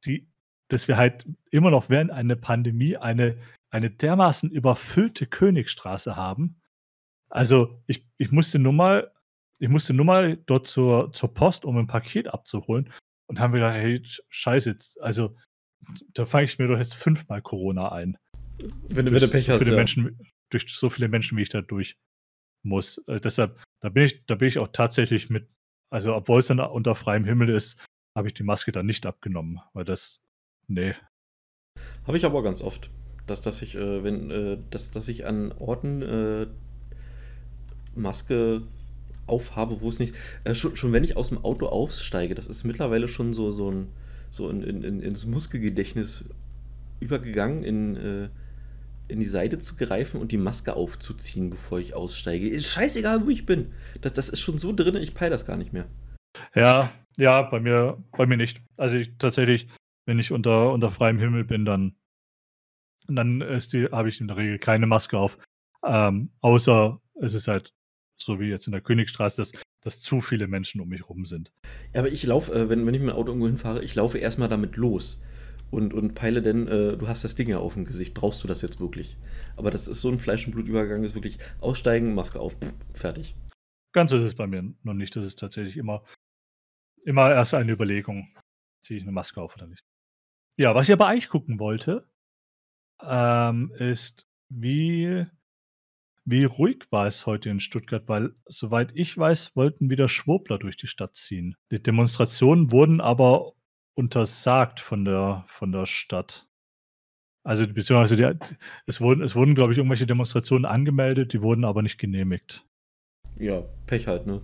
Speaker 1: die, dass wir halt immer noch während einer Pandemie eine, eine dermaßen überfüllte Königstraße haben. Also ich, ich musste nur mal, ich musste nur mal dort zur, zur Post, um ein Paket abzuholen und haben wir gedacht, hey, scheiße, also da fange ich mir doch jetzt fünfmal Corona ein.
Speaker 2: Wenn, durch, wenn du Pech
Speaker 1: hast, ja. Menschen, durch so viele Menschen, wie ich da durch muss. Äh, deshalb, da bin ich, da bin ich auch tatsächlich mit, also obwohl es dann unter freiem Himmel ist, habe ich die Maske dann nicht abgenommen, weil das, nee.
Speaker 2: Habe ich aber ganz oft, dass, dass ich, äh, wenn, äh, dass, dass ich an Orten äh, Maske aufhabe, wo es nicht. Äh, schon, schon wenn ich aus dem Auto aussteige, das ist mittlerweile schon so, so, ein, so in, in, ins Muskelgedächtnis übergegangen, in, äh, in die Seite zu greifen und die Maske aufzuziehen, bevor ich aussteige. Ist scheißegal, wo ich bin. Das, das ist schon so drin, ich peile das gar nicht mehr.
Speaker 1: Ja, ja, bei mir, bei mir nicht. Also ich tatsächlich, wenn ich unter, unter freiem Himmel bin, dann, dann habe ich in der Regel keine Maske auf. Ähm, außer es ist halt so wie jetzt in der Königstraße, dass, dass zu viele Menschen um mich rum sind.
Speaker 2: Ja, aber ich laufe, äh, wenn, wenn ich mit dem Auto irgendwo hinfahre, ich laufe erstmal damit los und, und peile denn, äh, du hast das Ding ja auf dem Gesicht, brauchst du das jetzt wirklich? Aber das ist so ein Fleisch- und Blutübergang, ist wirklich aussteigen, Maske auf, pff, fertig.
Speaker 1: Ganz so ist es bei mir noch nicht. Das ist tatsächlich immer, immer erst eine Überlegung, ziehe ich eine Maske auf oder nicht. Ja, was ich aber eigentlich gucken wollte, ähm, ist, wie wie ruhig war es heute in Stuttgart? Weil, soweit ich weiß, wollten wieder Schwurbler durch die Stadt ziehen. Die Demonstrationen wurden aber untersagt von der, von der Stadt. Also, beziehungsweise die, es wurden, es wurden, glaube ich, irgendwelche Demonstrationen angemeldet, die wurden aber nicht genehmigt.
Speaker 2: Ja, Pech halt, ne?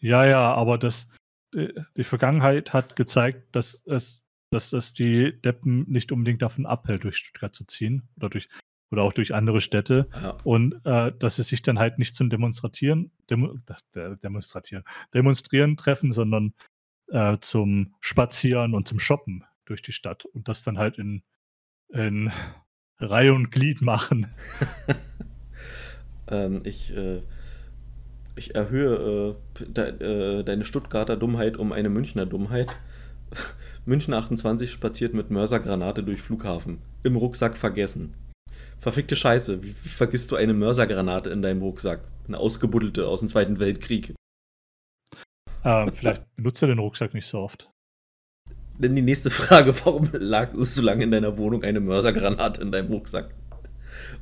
Speaker 1: Ja, ja, aber das, die, die Vergangenheit hat gezeigt, dass es, dass es die Deppen nicht unbedingt davon abhält, durch Stuttgart zu ziehen oder durch oder auch durch andere Städte. Ja. Und äh, dass sie sich dann halt nicht zum Demonstratieren, Demo, demonstratieren, demonstrieren treffen, sondern äh, zum Spazieren und zum Shoppen durch die Stadt und das dann halt in, in Reihe und Glied machen. [laughs]
Speaker 2: ähm, ich, äh, ich erhöhe äh, de, äh, deine Stuttgarter Dummheit um eine Münchner Dummheit. [laughs] München 28 spaziert mit Mörsergranate durch Flughafen. Im Rucksack vergessen. Verfickte Scheiße, wie, wie vergisst du eine Mörsergranate in deinem Rucksack? Eine ausgebuddelte aus dem Zweiten Weltkrieg.
Speaker 1: Ähm, vielleicht [laughs] benutzt er den Rucksack nicht so oft.
Speaker 2: Denn die nächste Frage, warum lag so lange in deiner Wohnung eine Mörsergranate in deinem Rucksack?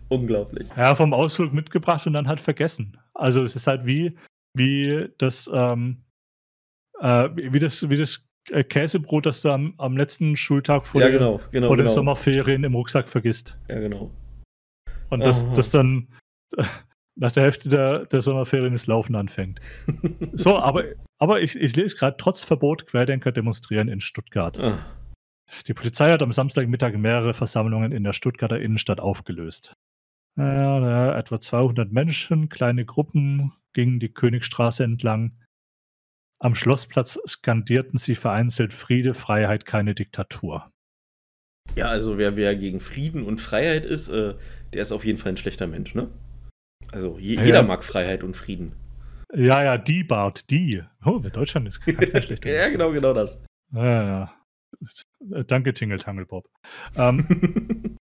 Speaker 2: Unglaublich.
Speaker 1: Ja, vom Ausflug mitgebracht und dann halt vergessen. Also es ist halt wie, wie das, ähm, äh, wie das, wie das äh, Käsebrot, das du am, am letzten Schultag vor,
Speaker 2: ja, genau, genau,
Speaker 1: vor
Speaker 2: den
Speaker 1: genau. Sommerferien im Rucksack vergisst.
Speaker 2: Ja, genau.
Speaker 1: Und das, das dann [laughs] nach der Hälfte der, der Sommerferien das Laufen anfängt. so, [laughs] aber, aber ich, ich lese gerade, trotz Verbot Querdenker demonstrieren in Stuttgart. Ah. Die Polizei hat am Samstagmittag mehrere Versammlungen in der Stuttgarter Innenstadt aufgelöst. Äh, etwa 200 Menschen, kleine Gruppen gingen die Königstraße entlang. Am Schlossplatz skandierten sie vereinzelt Friede, Freiheit, keine Diktatur.
Speaker 2: Ja, also wer, wer gegen Frieden und Freiheit ist, äh, der ist auf jeden Fall ein schlechter Mensch, ne? Also je, ja, jeder mag Freiheit und Frieden.
Speaker 1: Ja, ja, die Bart, die. Oh, wer Deutschland ist kein [laughs]
Speaker 2: schlechter Ja, genau, genau das.
Speaker 1: Ja, ja. Danke, Tingle Tangle Bob. Ähm, [laughs]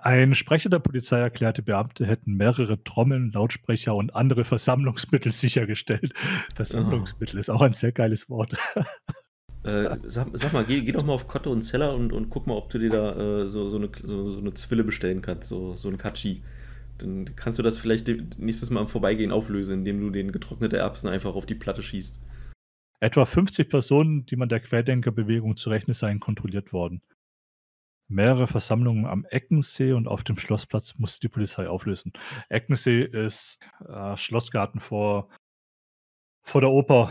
Speaker 1: Ein Sprecher der Polizei erklärte, Beamte hätten mehrere Trommeln, Lautsprecher und andere Versammlungsmittel sichergestellt. Versammlungsmittel oh. ist auch ein sehr geiles Wort.
Speaker 2: Äh, sag, sag, mal, geh, geh, doch mal auf Kotte und Zeller und, und guck mal, ob du dir da äh, so, so, eine, so, so, eine Zwille bestellen kannst, so, so ein Katschi. Dann kannst du das vielleicht nächstes Mal im Vorbeigehen auflösen, indem du den getrocknete Erbsen einfach auf die Platte schießt.
Speaker 1: Etwa 50 Personen, die man der Querdenkerbewegung zu rechnen seien, kontrolliert worden. Mehrere Versammlungen am Eckensee und auf dem Schlossplatz musste die Polizei auflösen. Eckensee ist äh, Schlossgarten vor, vor der Oper.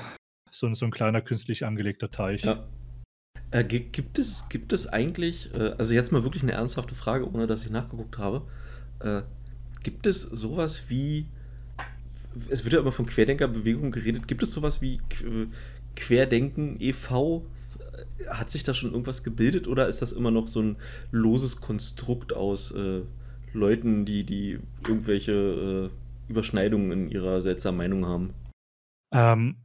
Speaker 1: So, so ein kleiner künstlich angelegter Teich. Ja.
Speaker 2: Äh, gibt, es, gibt es eigentlich, äh, also jetzt mal wirklich eine ernsthafte Frage, ohne dass ich nachgeguckt habe. Äh, gibt es sowas wie, es wird ja immer von Querdenkerbewegung geredet, gibt es sowas wie äh, Querdenken e.V., hat sich da schon irgendwas gebildet oder ist das immer noch so ein loses Konstrukt aus äh, Leuten, die, die irgendwelche äh, Überschneidungen in ihrer seltsamen Meinung haben?
Speaker 1: Ähm,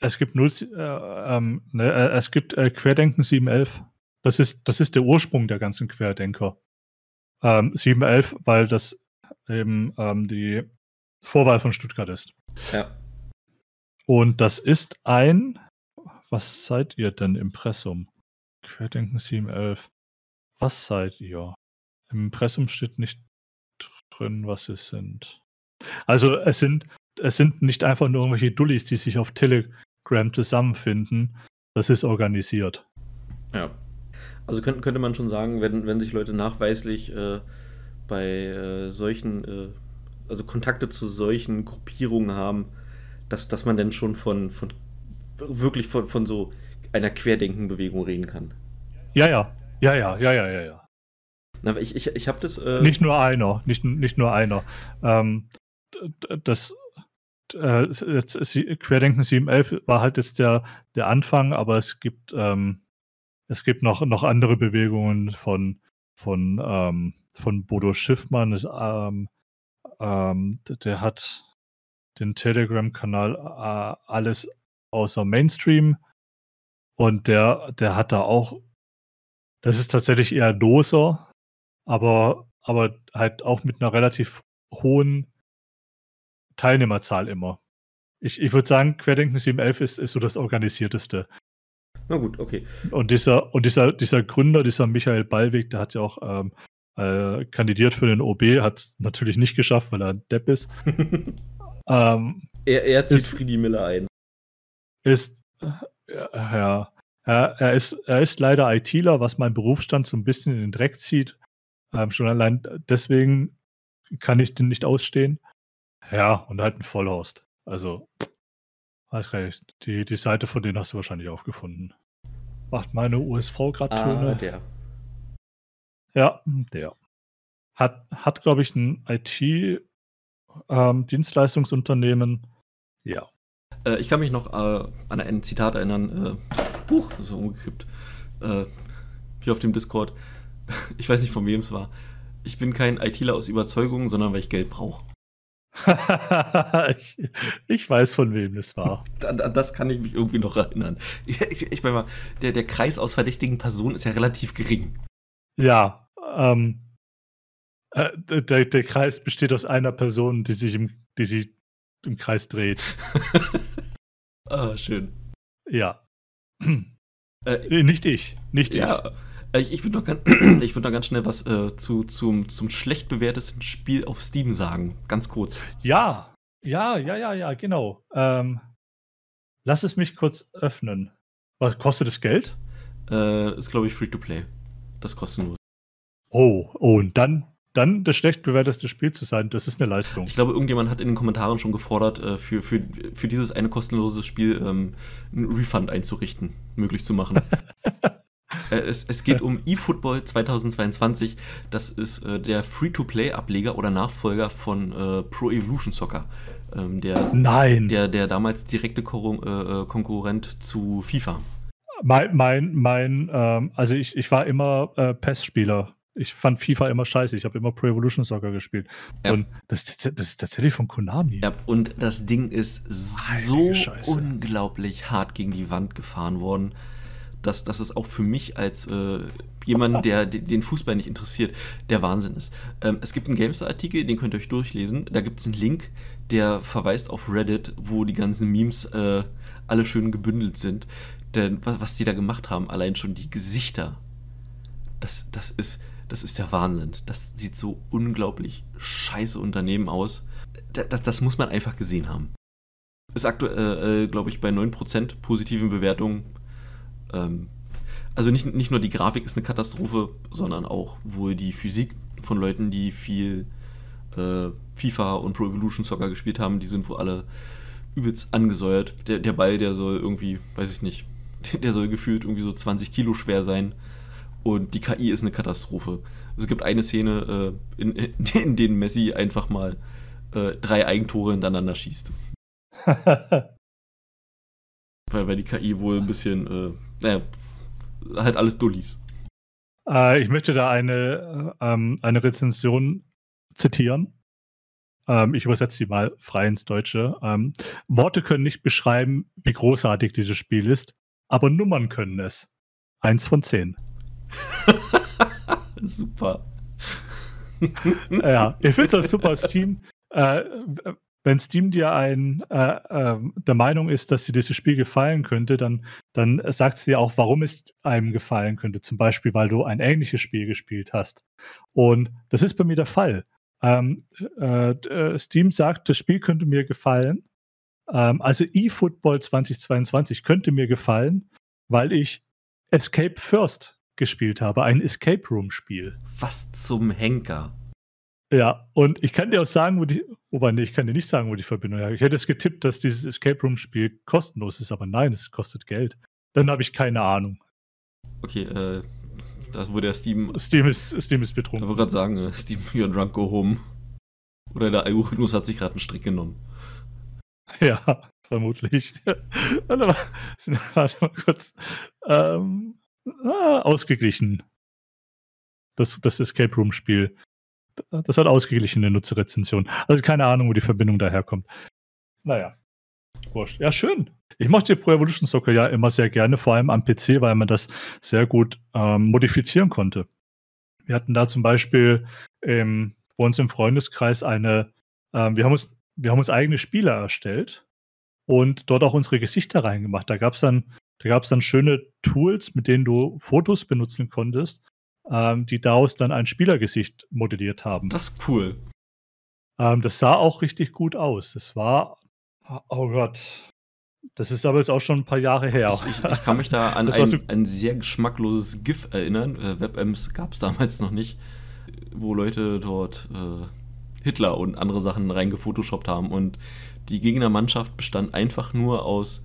Speaker 1: es gibt null, äh, ähm, ne, äh, es gibt äh, Querdenken 711. Das ist, das ist der Ursprung der ganzen Querdenker. Ähm, 711, weil das eben ähm, die Vorwahl von Stuttgart ist.
Speaker 2: Ja.
Speaker 1: Und das ist ein was seid ihr denn Impressum? Querdenken 711. Was seid ihr? Im Impressum steht nicht drin, was sie sind. Also es sind, es sind nicht einfach nur irgendwelche Dullis, die sich auf Telegram zusammenfinden. Das ist organisiert.
Speaker 2: Ja. Also könnte, könnte man schon sagen, wenn, wenn sich Leute nachweislich äh, bei äh, solchen, äh, also Kontakte zu solchen Gruppierungen haben, dass, dass man dann schon von, von wirklich von, von so einer Querdenkenbewegung reden kann.
Speaker 1: Ja, ja. Ja, ja, ja, ja, ja, ja.
Speaker 2: Na, ich ich, ich habe das.
Speaker 1: Äh nicht nur einer, nicht, nicht nur einer. Ähm, das äh, Querdenken 711 war halt jetzt der, der Anfang, aber es gibt, ähm, es gibt noch, noch andere Bewegungen von, von, ähm, von Bodo Schiffmann. Das, ähm, ähm, der hat den Telegram-Kanal äh, alles außer Mainstream. Und der, der hat da auch, das ist tatsächlich eher loser, aber, aber halt auch mit einer relativ hohen Teilnehmerzahl immer. Ich, ich würde sagen, Querdenken 711 ist, ist so das organisierteste.
Speaker 2: Na gut, okay.
Speaker 1: Und dieser, und dieser, dieser Gründer, dieser Michael Ballweg, der hat ja auch ähm, äh, kandidiert für den OB, hat es natürlich nicht geschafft, weil er ein Depp ist. [laughs]
Speaker 2: ähm, er, er zieht Friedi Miller ein
Speaker 1: ist, äh, ja, er, er, ist, er ist leider ITler, was meinen Berufsstand so ein bisschen in den Dreck zieht. Ähm, schon allein deswegen kann ich den nicht ausstehen. Ja, und halt ein Vollhorst. Also, hast recht. Die, die Seite von denen hast du wahrscheinlich auch gefunden. Macht meine USV gerade ah, Töne? Ah, der. Ja, der. Hat, hat glaube ich, ein IT-Dienstleistungsunternehmen. Ähm, ja.
Speaker 2: Äh, ich kann mich noch äh, an ein Zitat erinnern. Äh, huch, das ist umgekippt. Äh, hier auf dem Discord. [laughs] Ich weiß nicht, von wem es war. Ich bin kein ITler aus Überzeugung, sondern weil ich Geld brauche.
Speaker 1: Ich, [laughs] ich, weiß, von wem es war.
Speaker 2: An, an, das kann ich mich irgendwie noch erinnern. Ich, ich, ich meine mal, der, der Kreis aus verdächtigen Personen ist ja relativ gering.
Speaker 1: Ja, ähm, äh, der, der Kreis besteht aus einer Person, die sich im, die sich im Kreis dreht. [laughs]
Speaker 2: ah, schön.
Speaker 1: Ja. Äh, nicht ich, nicht
Speaker 2: ja, ich. Ich, ich würde noch, [clears throat] würd noch ganz schnell was äh, zu, zum, zum schlecht bewertesten Spiel auf Steam sagen. Ganz kurz.
Speaker 1: Ja, ja, ja, ja, ja, genau. Ähm, lass es mich kurz öffnen. Was kostet das Geld?
Speaker 2: Äh, ist, glaube ich, free to play. Das kostet nur.
Speaker 1: Oh, oh, und dann dann das schlecht bewerteste Spiel zu sein, das ist eine Leistung.
Speaker 2: Ich glaube, irgendjemand hat in den Kommentaren schon gefordert, äh, für, für, für dieses eine kostenlose Spiel ähm, einen Refund einzurichten, möglich zu machen. [laughs] äh, es, es geht um eFootball 2022. Das ist äh, der Free-to-Play-Ableger oder Nachfolger von äh, Pro Evolution Soccer. Ähm, der,
Speaker 1: Nein.
Speaker 2: Der, der damals direkte Kon äh, äh, Konkurrent zu FIFA.
Speaker 1: Mein, mein, mein ähm, also ich, ich war immer PES-Spieler ich fand FIFA immer scheiße. Ich habe immer Pro Evolution Soccer gespielt. Ja. Und das, das, ist tatsächlich von Konami.
Speaker 2: Ja, und das Ding ist so unglaublich hart gegen die Wand gefahren worden. Dass, dass es auch für mich als äh, jemand, der den Fußball nicht interessiert, der Wahnsinn ist. Ähm, es gibt einen Gamester-Artikel, den könnt ihr euch durchlesen. Da gibt es einen Link, der verweist auf Reddit, wo die ganzen Memes äh, alle schön gebündelt sind. Denn was, was die da gemacht haben, allein schon die Gesichter, das, das, ist, das ist der Wahnsinn. Das sieht so unglaublich scheiße Unternehmen aus. Das, das muss man einfach gesehen haben. Ist aktuell, äh, glaube ich, bei 9% positiven Bewertungen. Ähm, also nicht, nicht nur die Grafik ist eine Katastrophe, sondern auch wohl die Physik von Leuten, die viel äh, FIFA und Pro Evolution Soccer gespielt haben, die sind wohl alle übelst angesäuert. Der, der Ball, der soll irgendwie, weiß ich nicht, [laughs] der soll gefühlt irgendwie so 20 Kilo schwer sein. Und die KI ist eine Katastrophe. Es gibt eine Szene, äh, in, [laughs] in, denen Messi einfach mal äh, drei Eigentore hintereinander schießt. [laughs] weil, weil die KI wohl ein bisschen, äh, naja, halt alles Dullis.
Speaker 1: Äh, ich möchte da eine, äh, ähm, eine Rezension zitieren. Ähm, ich übersetze sie mal frei ins Deutsche. Ähm, Worte können nicht beschreiben, wie großartig dieses Spiel ist, aber Nummern können es. Eins von zehn. [laughs]
Speaker 2: super.
Speaker 1: ja, ich finde es super. Steam, äh, wenn Steam dir ein, äh, äh, der Meinung ist, dass dir dieses Spiel gefallen könnte, dann, dann sagt sie dir auch, warum es einem gefallen könnte. Zum Beispiel, weil du ein ähnliches Spiel gespielt hast. Und das ist bei mir der Fall. Ähm, äh, äh Steam sagt, das Spiel könnte mir gefallen. Ähm, also eFootball 2022 könnte mir gefallen, weil ich Escape First gespielt habe, ein Escape Room Spiel.
Speaker 2: Was zum Henker?
Speaker 1: Ja, und ich kann dir auch sagen, wo die, wobei, nee, ich kann dir nicht sagen, wo die Verbindung ist. Ich hätte es getippt, dass dieses Escape Room Spiel kostenlos ist, aber nein, es kostet Geld. Dann habe ich keine Ahnung.
Speaker 2: Okay, äh, das wurde der Steam.
Speaker 1: Steam ist, Steam ist betrunken.
Speaker 2: Ich wollte gerade sagen, äh, Steam, [laughs] you're drunk, go home. Oder der Algorithmus hat sich gerade einen Strick genommen. [laughs]
Speaker 1: Ja, vermutlich. [laughs] warte, mal, warte mal kurz. Ähm, ah, ausgeglichen. Das, das Escape Room Spiel. Das hat ausgeglichene Nutzerrezension. Also keine Ahnung, wo die Verbindung daherkommt. Naja. Wurscht. Ja, schön. Ich mochte Pro Evolution Soccer ja immer sehr gerne, vor allem am PC, weil man das sehr gut ähm, modifizieren konnte. Wir hatten da zum Beispiel ähm, bei uns im Freundeskreis eine, ähm, wir, haben uns, wir haben uns eigene Spiele erstellt und dort auch unsere Gesichter reingemacht. Da gab es dann, da dann schöne Tools, mit denen du Fotos benutzen konntest, ähm, die daraus dann ein Spielergesicht modelliert haben.
Speaker 2: Das ist cool.
Speaker 1: Ähm, das sah auch richtig gut aus. Das war, oh Gott, das ist aber jetzt auch schon ein paar Jahre her.
Speaker 2: Ich, ich, ich kann mich da an [laughs] ein, so ein, sehr geschmackloses GIF erinnern. Äh, WebMs gab es damals noch nicht, wo Leute dort äh, Hitler und andere Sachen reingefotoshoppt haben und die Gegnermannschaft bestand einfach nur aus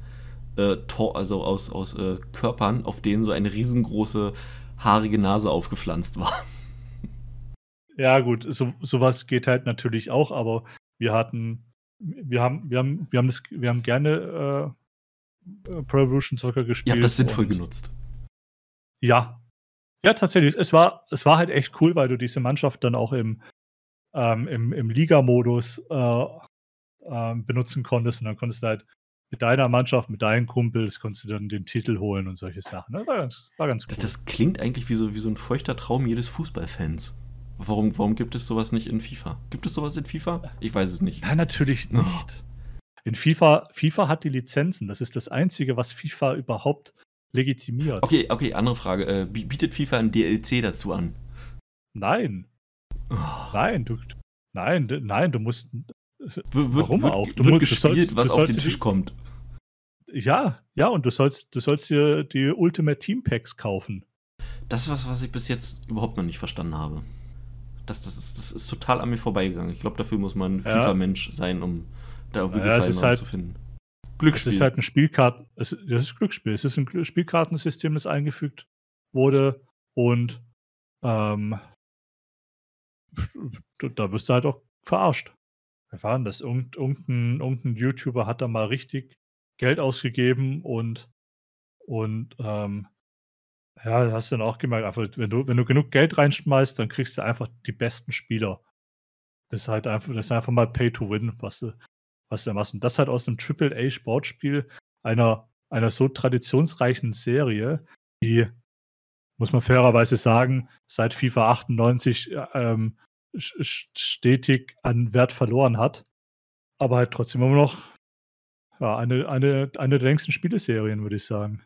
Speaker 2: äh, Tor, also aus, aus äh, Körpern, auf denen so eine riesengroße haarige Nase aufgepflanzt war.
Speaker 1: Ja, gut, so, sowas geht halt natürlich auch, aber wir hatten, wir haben, wir haben, wir haben das, wir haben gerne äh, Pro Evolution Soccer gespielt. Ihr
Speaker 2: habt das sinnvoll genutzt.
Speaker 1: Ja. Ja, tatsächlich. Es war, es war halt echt cool, weil du diese Mannschaft dann auch im, ähm, im, im Liga-Modus äh, äh, benutzen konntest und dann konntest du halt mit deiner Mannschaft, mit deinen Kumpels konntest du dann den Titel holen und solche Sachen. Das war ganz, war ganz
Speaker 2: cool. Das, das klingt eigentlich wie so, wie so ein feuchter Traum jedes Fußballfans. Warum, warum gibt es sowas nicht in FIFA? Gibt es sowas in FIFA? Ich weiß es nicht.
Speaker 1: Nein, natürlich nicht. Oh. In FIFA, FIFA hat die Lizenzen. Das ist das Einzige, was FIFA überhaupt legitimiert.
Speaker 2: Okay, okay, andere Frage. Äh, bietet FIFA ein DLC dazu an?
Speaker 1: Nein. Oh. Nein, du, nein, nein, du musst,
Speaker 2: wird, Warum wird, auch? Du wird musst, gespielt, sollst, was auf den Tisch die, kommt.
Speaker 1: Ja, ja, und du sollst, du sollst dir die Ultimate Team Packs kaufen.
Speaker 2: Das ist was, was ich bis jetzt überhaupt noch nicht verstanden habe. Das, das, ist, das ist total an mir vorbeigegangen. Ich glaube, dafür muss man ja. FIFA-Mensch sein, um da irgendwie ja, Gefallen halt, zu finden.
Speaker 1: Glücksspiel. Es ist halt ein Spielkarten, es, das ist Glücksspiel. Es ist ein Spielkartensystem, das eingefügt wurde und ähm, da wirst du halt auch verarscht. Wer war das? Irgend, irgendein, irgendein YouTuber hat da mal richtig Geld ausgegeben und, und ähm, ja, hast dann auch gemerkt, einfach, wenn du, wenn du genug Geld reinschmeißt, dann kriegst du einfach die besten Spieler. Das ist halt einfach, das ist einfach mal Pay to Win, was du, was du machst. Und das halt aus einem AAA-Sportspiel, einer, einer so traditionsreichen Serie, die, muss man fairerweise sagen, seit FIFA 98 ähm, stetig an Wert verloren hat. Aber halt trotzdem immer noch ja, eine, eine, eine der längsten Spieleserien, würde ich sagen.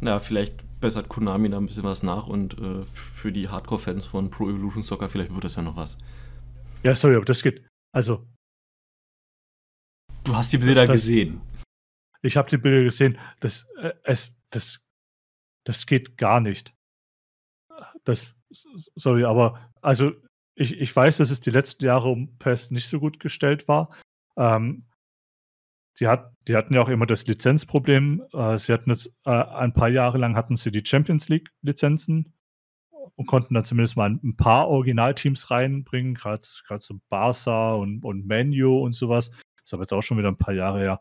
Speaker 2: Na, vielleicht bessert Konami da ein bisschen was nach und äh, für die Hardcore-Fans von Pro Evolution Soccer, vielleicht wird das ja noch was.
Speaker 1: Ja, sorry, aber das geht. Also.
Speaker 2: Du hast die Bilder das, gesehen.
Speaker 1: Ich habe die Bilder gesehen. Das, äh, es, das, das geht gar nicht. Das, sorry, aber also ich, ich weiß, dass es die letzten Jahre um PES nicht so gut gestellt war. Ähm, die, hat, die hatten ja auch immer das Lizenzproblem. Äh, sie hatten jetzt äh, ein paar Jahre lang hatten sie die Champions League Lizenzen und konnten dann zumindest mal ein, paar Originalteams reinbringen, gerade so Barca und, und Manu und sowas. Das ist aber jetzt auch schon wieder ein paar Jahre her.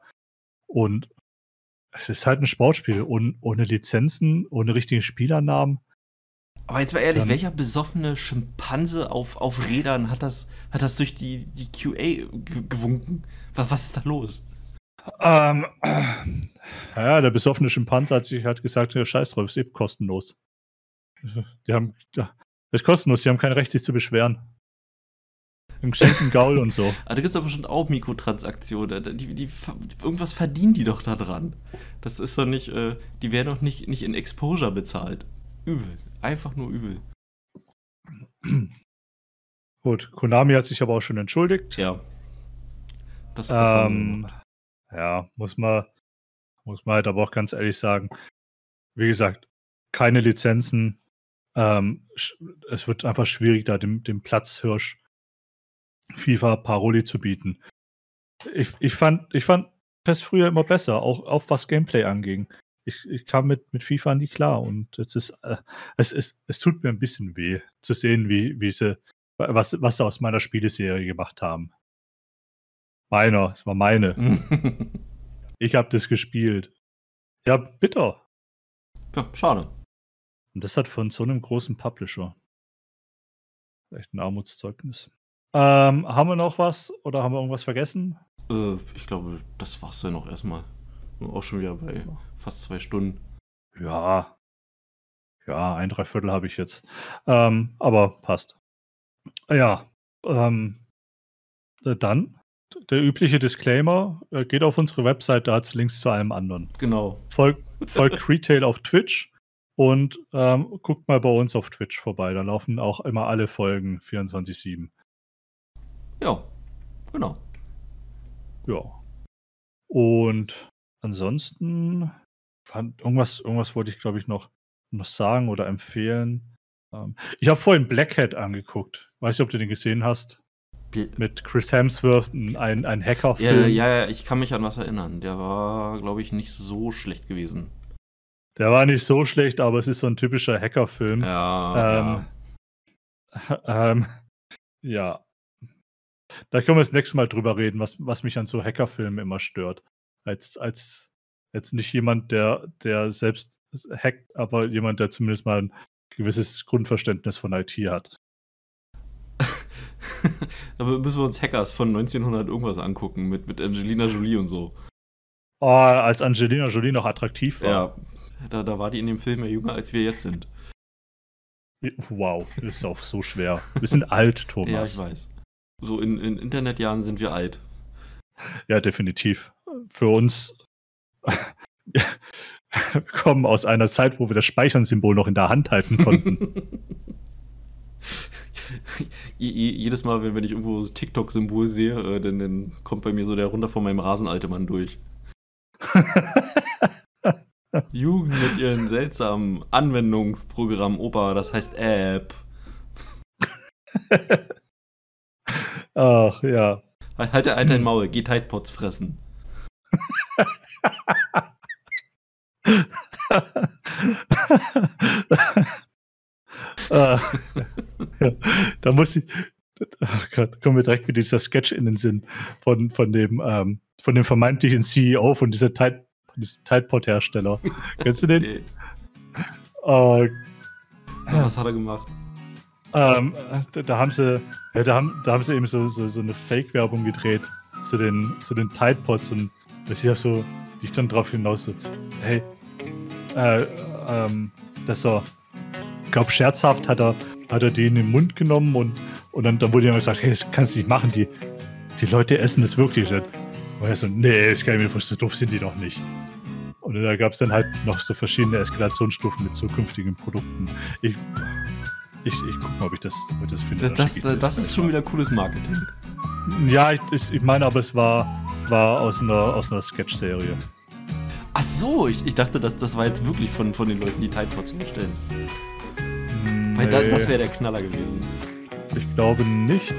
Speaker 1: Und es ist halt ein Sportspiel und ohne Lizenzen, ohne richtigen Spielernamen.
Speaker 2: Aber jetzt mal ehrlich, dann, welcher besoffene Schimpanse auf, auf Rädern hat das, hat das durch die, die QA gewunken? Was, was ist da los?
Speaker 1: Ähm, [clears throat] ja, der besoffene Schimpanse hat sich halt gesagt, ja, scheiß drauf, ist eben kostenlos. Die haben, ja, ist kostenlos, die haben kein Recht, sich zu beschweren. Im geschenkten [laughs] Gaul und so.
Speaker 2: Aber da gibt es aber schon auch Mikrotransaktionen. Die, die, irgendwas verdienen die doch da dran. Das ist doch nicht, äh, die werden doch nicht, nicht in Exposure bezahlt. Übel. Einfach nur übel. [clears throat]
Speaker 1: Gut, Konami hat sich aber auch schon entschuldigt.
Speaker 2: Ja.
Speaker 1: Das, das ähm, ja, muss man, muss man halt aber auch ganz ehrlich sagen. Wie gesagt, keine Lizenzen. Ähm, es wird einfach schwierig, da dem, dem Platzhirsch FIFA Paroli zu bieten. Ich, ich fand, ich fand PES früher immer besser, auch, auch was Gameplay anging. Ich, ich kam mit, mit FIFA nie klar und jetzt ist, äh, es, es, es tut mir ein bisschen weh zu sehen, wie, wie sie, was, was sie aus meiner Spieleserie gemacht haben. Meiner, es war meine. [laughs] ich habe das gespielt. Ja, bitter.
Speaker 2: Ja, schade.
Speaker 1: Und das hat von so einem großen Publisher. Echt ein Armutszeugnis. Ähm, haben wir noch was oder haben wir irgendwas vergessen?
Speaker 2: Äh, ich glaube, das war's ja noch erstmal. Auch schon wieder bei fast zwei Stunden.
Speaker 1: Ja. Ja, ein Dreiviertel habe ich jetzt. Ähm, aber passt. Ja. Ähm, äh, dann der übliche Disclaimer: äh, geht auf unsere Website, da hat es Links zu allem anderen.
Speaker 2: Genau.
Speaker 1: Folgt, [laughs] folgt Retail auf Twitch und ähm, guckt mal bei uns auf Twitch vorbei. Da laufen auch immer alle Folgen 24-7.
Speaker 2: Ja, genau.
Speaker 1: Ja. Und ansonsten, irgendwas, irgendwas wollte ich, glaube ich, noch, noch sagen oder empfehlen. Ähm, ich habe vorhin Blackhead angeguckt. Weiß nicht, ob du den gesehen hast. Mit Chris Hemsworth, ein, ein Hacker-Film.
Speaker 2: Ja, ja, ja, ich kann mich an was erinnern. Der war, glaube ich, nicht so schlecht gewesen.
Speaker 1: Der war nicht so schlecht, aber es ist so ein typischer Hacker-Film.
Speaker 2: Ja.
Speaker 1: Ähm, ja. [laughs] Ähm, ja. Da können wir das nächste Mal drüber reden, was, was mich an so Hackerfilmen immer stört. Als, als jetzt nicht jemand, der, der selbst hackt, aber jemand, der zumindest mal ein gewisses Grundverständnis von IT hat. [laughs]
Speaker 2: da müssen wir uns Hackers von 1900 irgendwas angucken, mit, mit Angelina Jolie und so.
Speaker 1: Oh, als Angelina Jolie noch attraktiv war.
Speaker 2: Ja, da, da war die in dem Film ja jünger, als wir jetzt sind.
Speaker 1: Wow, das ist auch so schwer. Wir sind alt, [laughs] Thomas.
Speaker 2: Ja, ich weiß. So in, in Internetjahren sind wir alt.
Speaker 1: Ja, definitiv. Für uns [laughs] kommen aus einer Zeit, wo wir das Speichern-Symbol noch in der Hand halten konnten. [laughs]
Speaker 2: Jedes Mal, wenn, ich irgendwo TikTok-Symbol sehe, äh, dann, dann, kommt bei mir so der runter von meinem Rasenalte Mann durch. [laughs] Jugend mit ihren seltsamen Anwendungsprogramm, Opa, das heißt App.
Speaker 1: Ach, ja.
Speaker 2: Halt Alter hm. Maul, geh Tidepots fressen.
Speaker 1: Ah, ja, da muss ich. Ach Gott, kommen wir direkt wieder dieser Sketch in den Sinn von, von, dem, ähm, von dem vermeintlichen CEO von dieser Tide, Tidepot-Hersteller. Kennst du den? Nee.
Speaker 2: Uh, Was hat er gemacht?
Speaker 1: Ähm, da, da, haben sie, ja, da, haben, da haben sie eben so, so, so eine Fake-Werbung gedreht zu den, zu den Tide Pods und das ist ja so, die stand drauf hinaus so, hey, äh, ähm, dass er, ich glaube, scherzhaft hat er, hat er den in den Mund genommen und, und dann, dann wurde ihm gesagt, hey, das kannst du nicht machen, die, die Leute essen das wirklich. Und er so, nee, das kann ich mir vorstellen, so doof sind die doch nicht. Und da gab es dann halt noch so verschiedene Eskalationsstufen mit zukünftigen Produkten. Ich, ich, ich guck mal, ob ich das, ob ich das finde.
Speaker 2: Das, das, das ist schon wieder cooles Marketing.
Speaker 1: Ja, ich, ich meine, aber es war, war aus einer, aus einer Sketch-Serie.
Speaker 2: Ach so, ich, ich dachte, das, das war jetzt wirklich von, von den Leuten, die Tidepods herstellen. Nee. Weil da, das wäre der Knaller gewesen.
Speaker 1: Ich glaube nicht.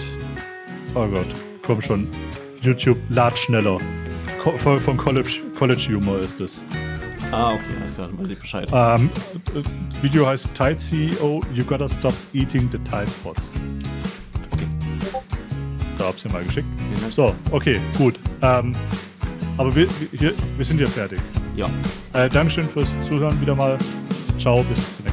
Speaker 1: Oh Gott, komm schon. YouTube lad schneller. Ko von College, College Humor ist es.
Speaker 2: Ah, okay, alles klar, dann weiß ich Bescheid.
Speaker 1: Ähm, Video heißt Tide CEO, You Gotta Stop Eating the Tide Pods. Da hab's dir mal geschickt. So, okay, gut. Ähm, aber wir, wir, wir sind ja fertig.
Speaker 2: Ja.
Speaker 1: Äh, Dankeschön fürs Zuhören wieder mal. Ciao, bis zum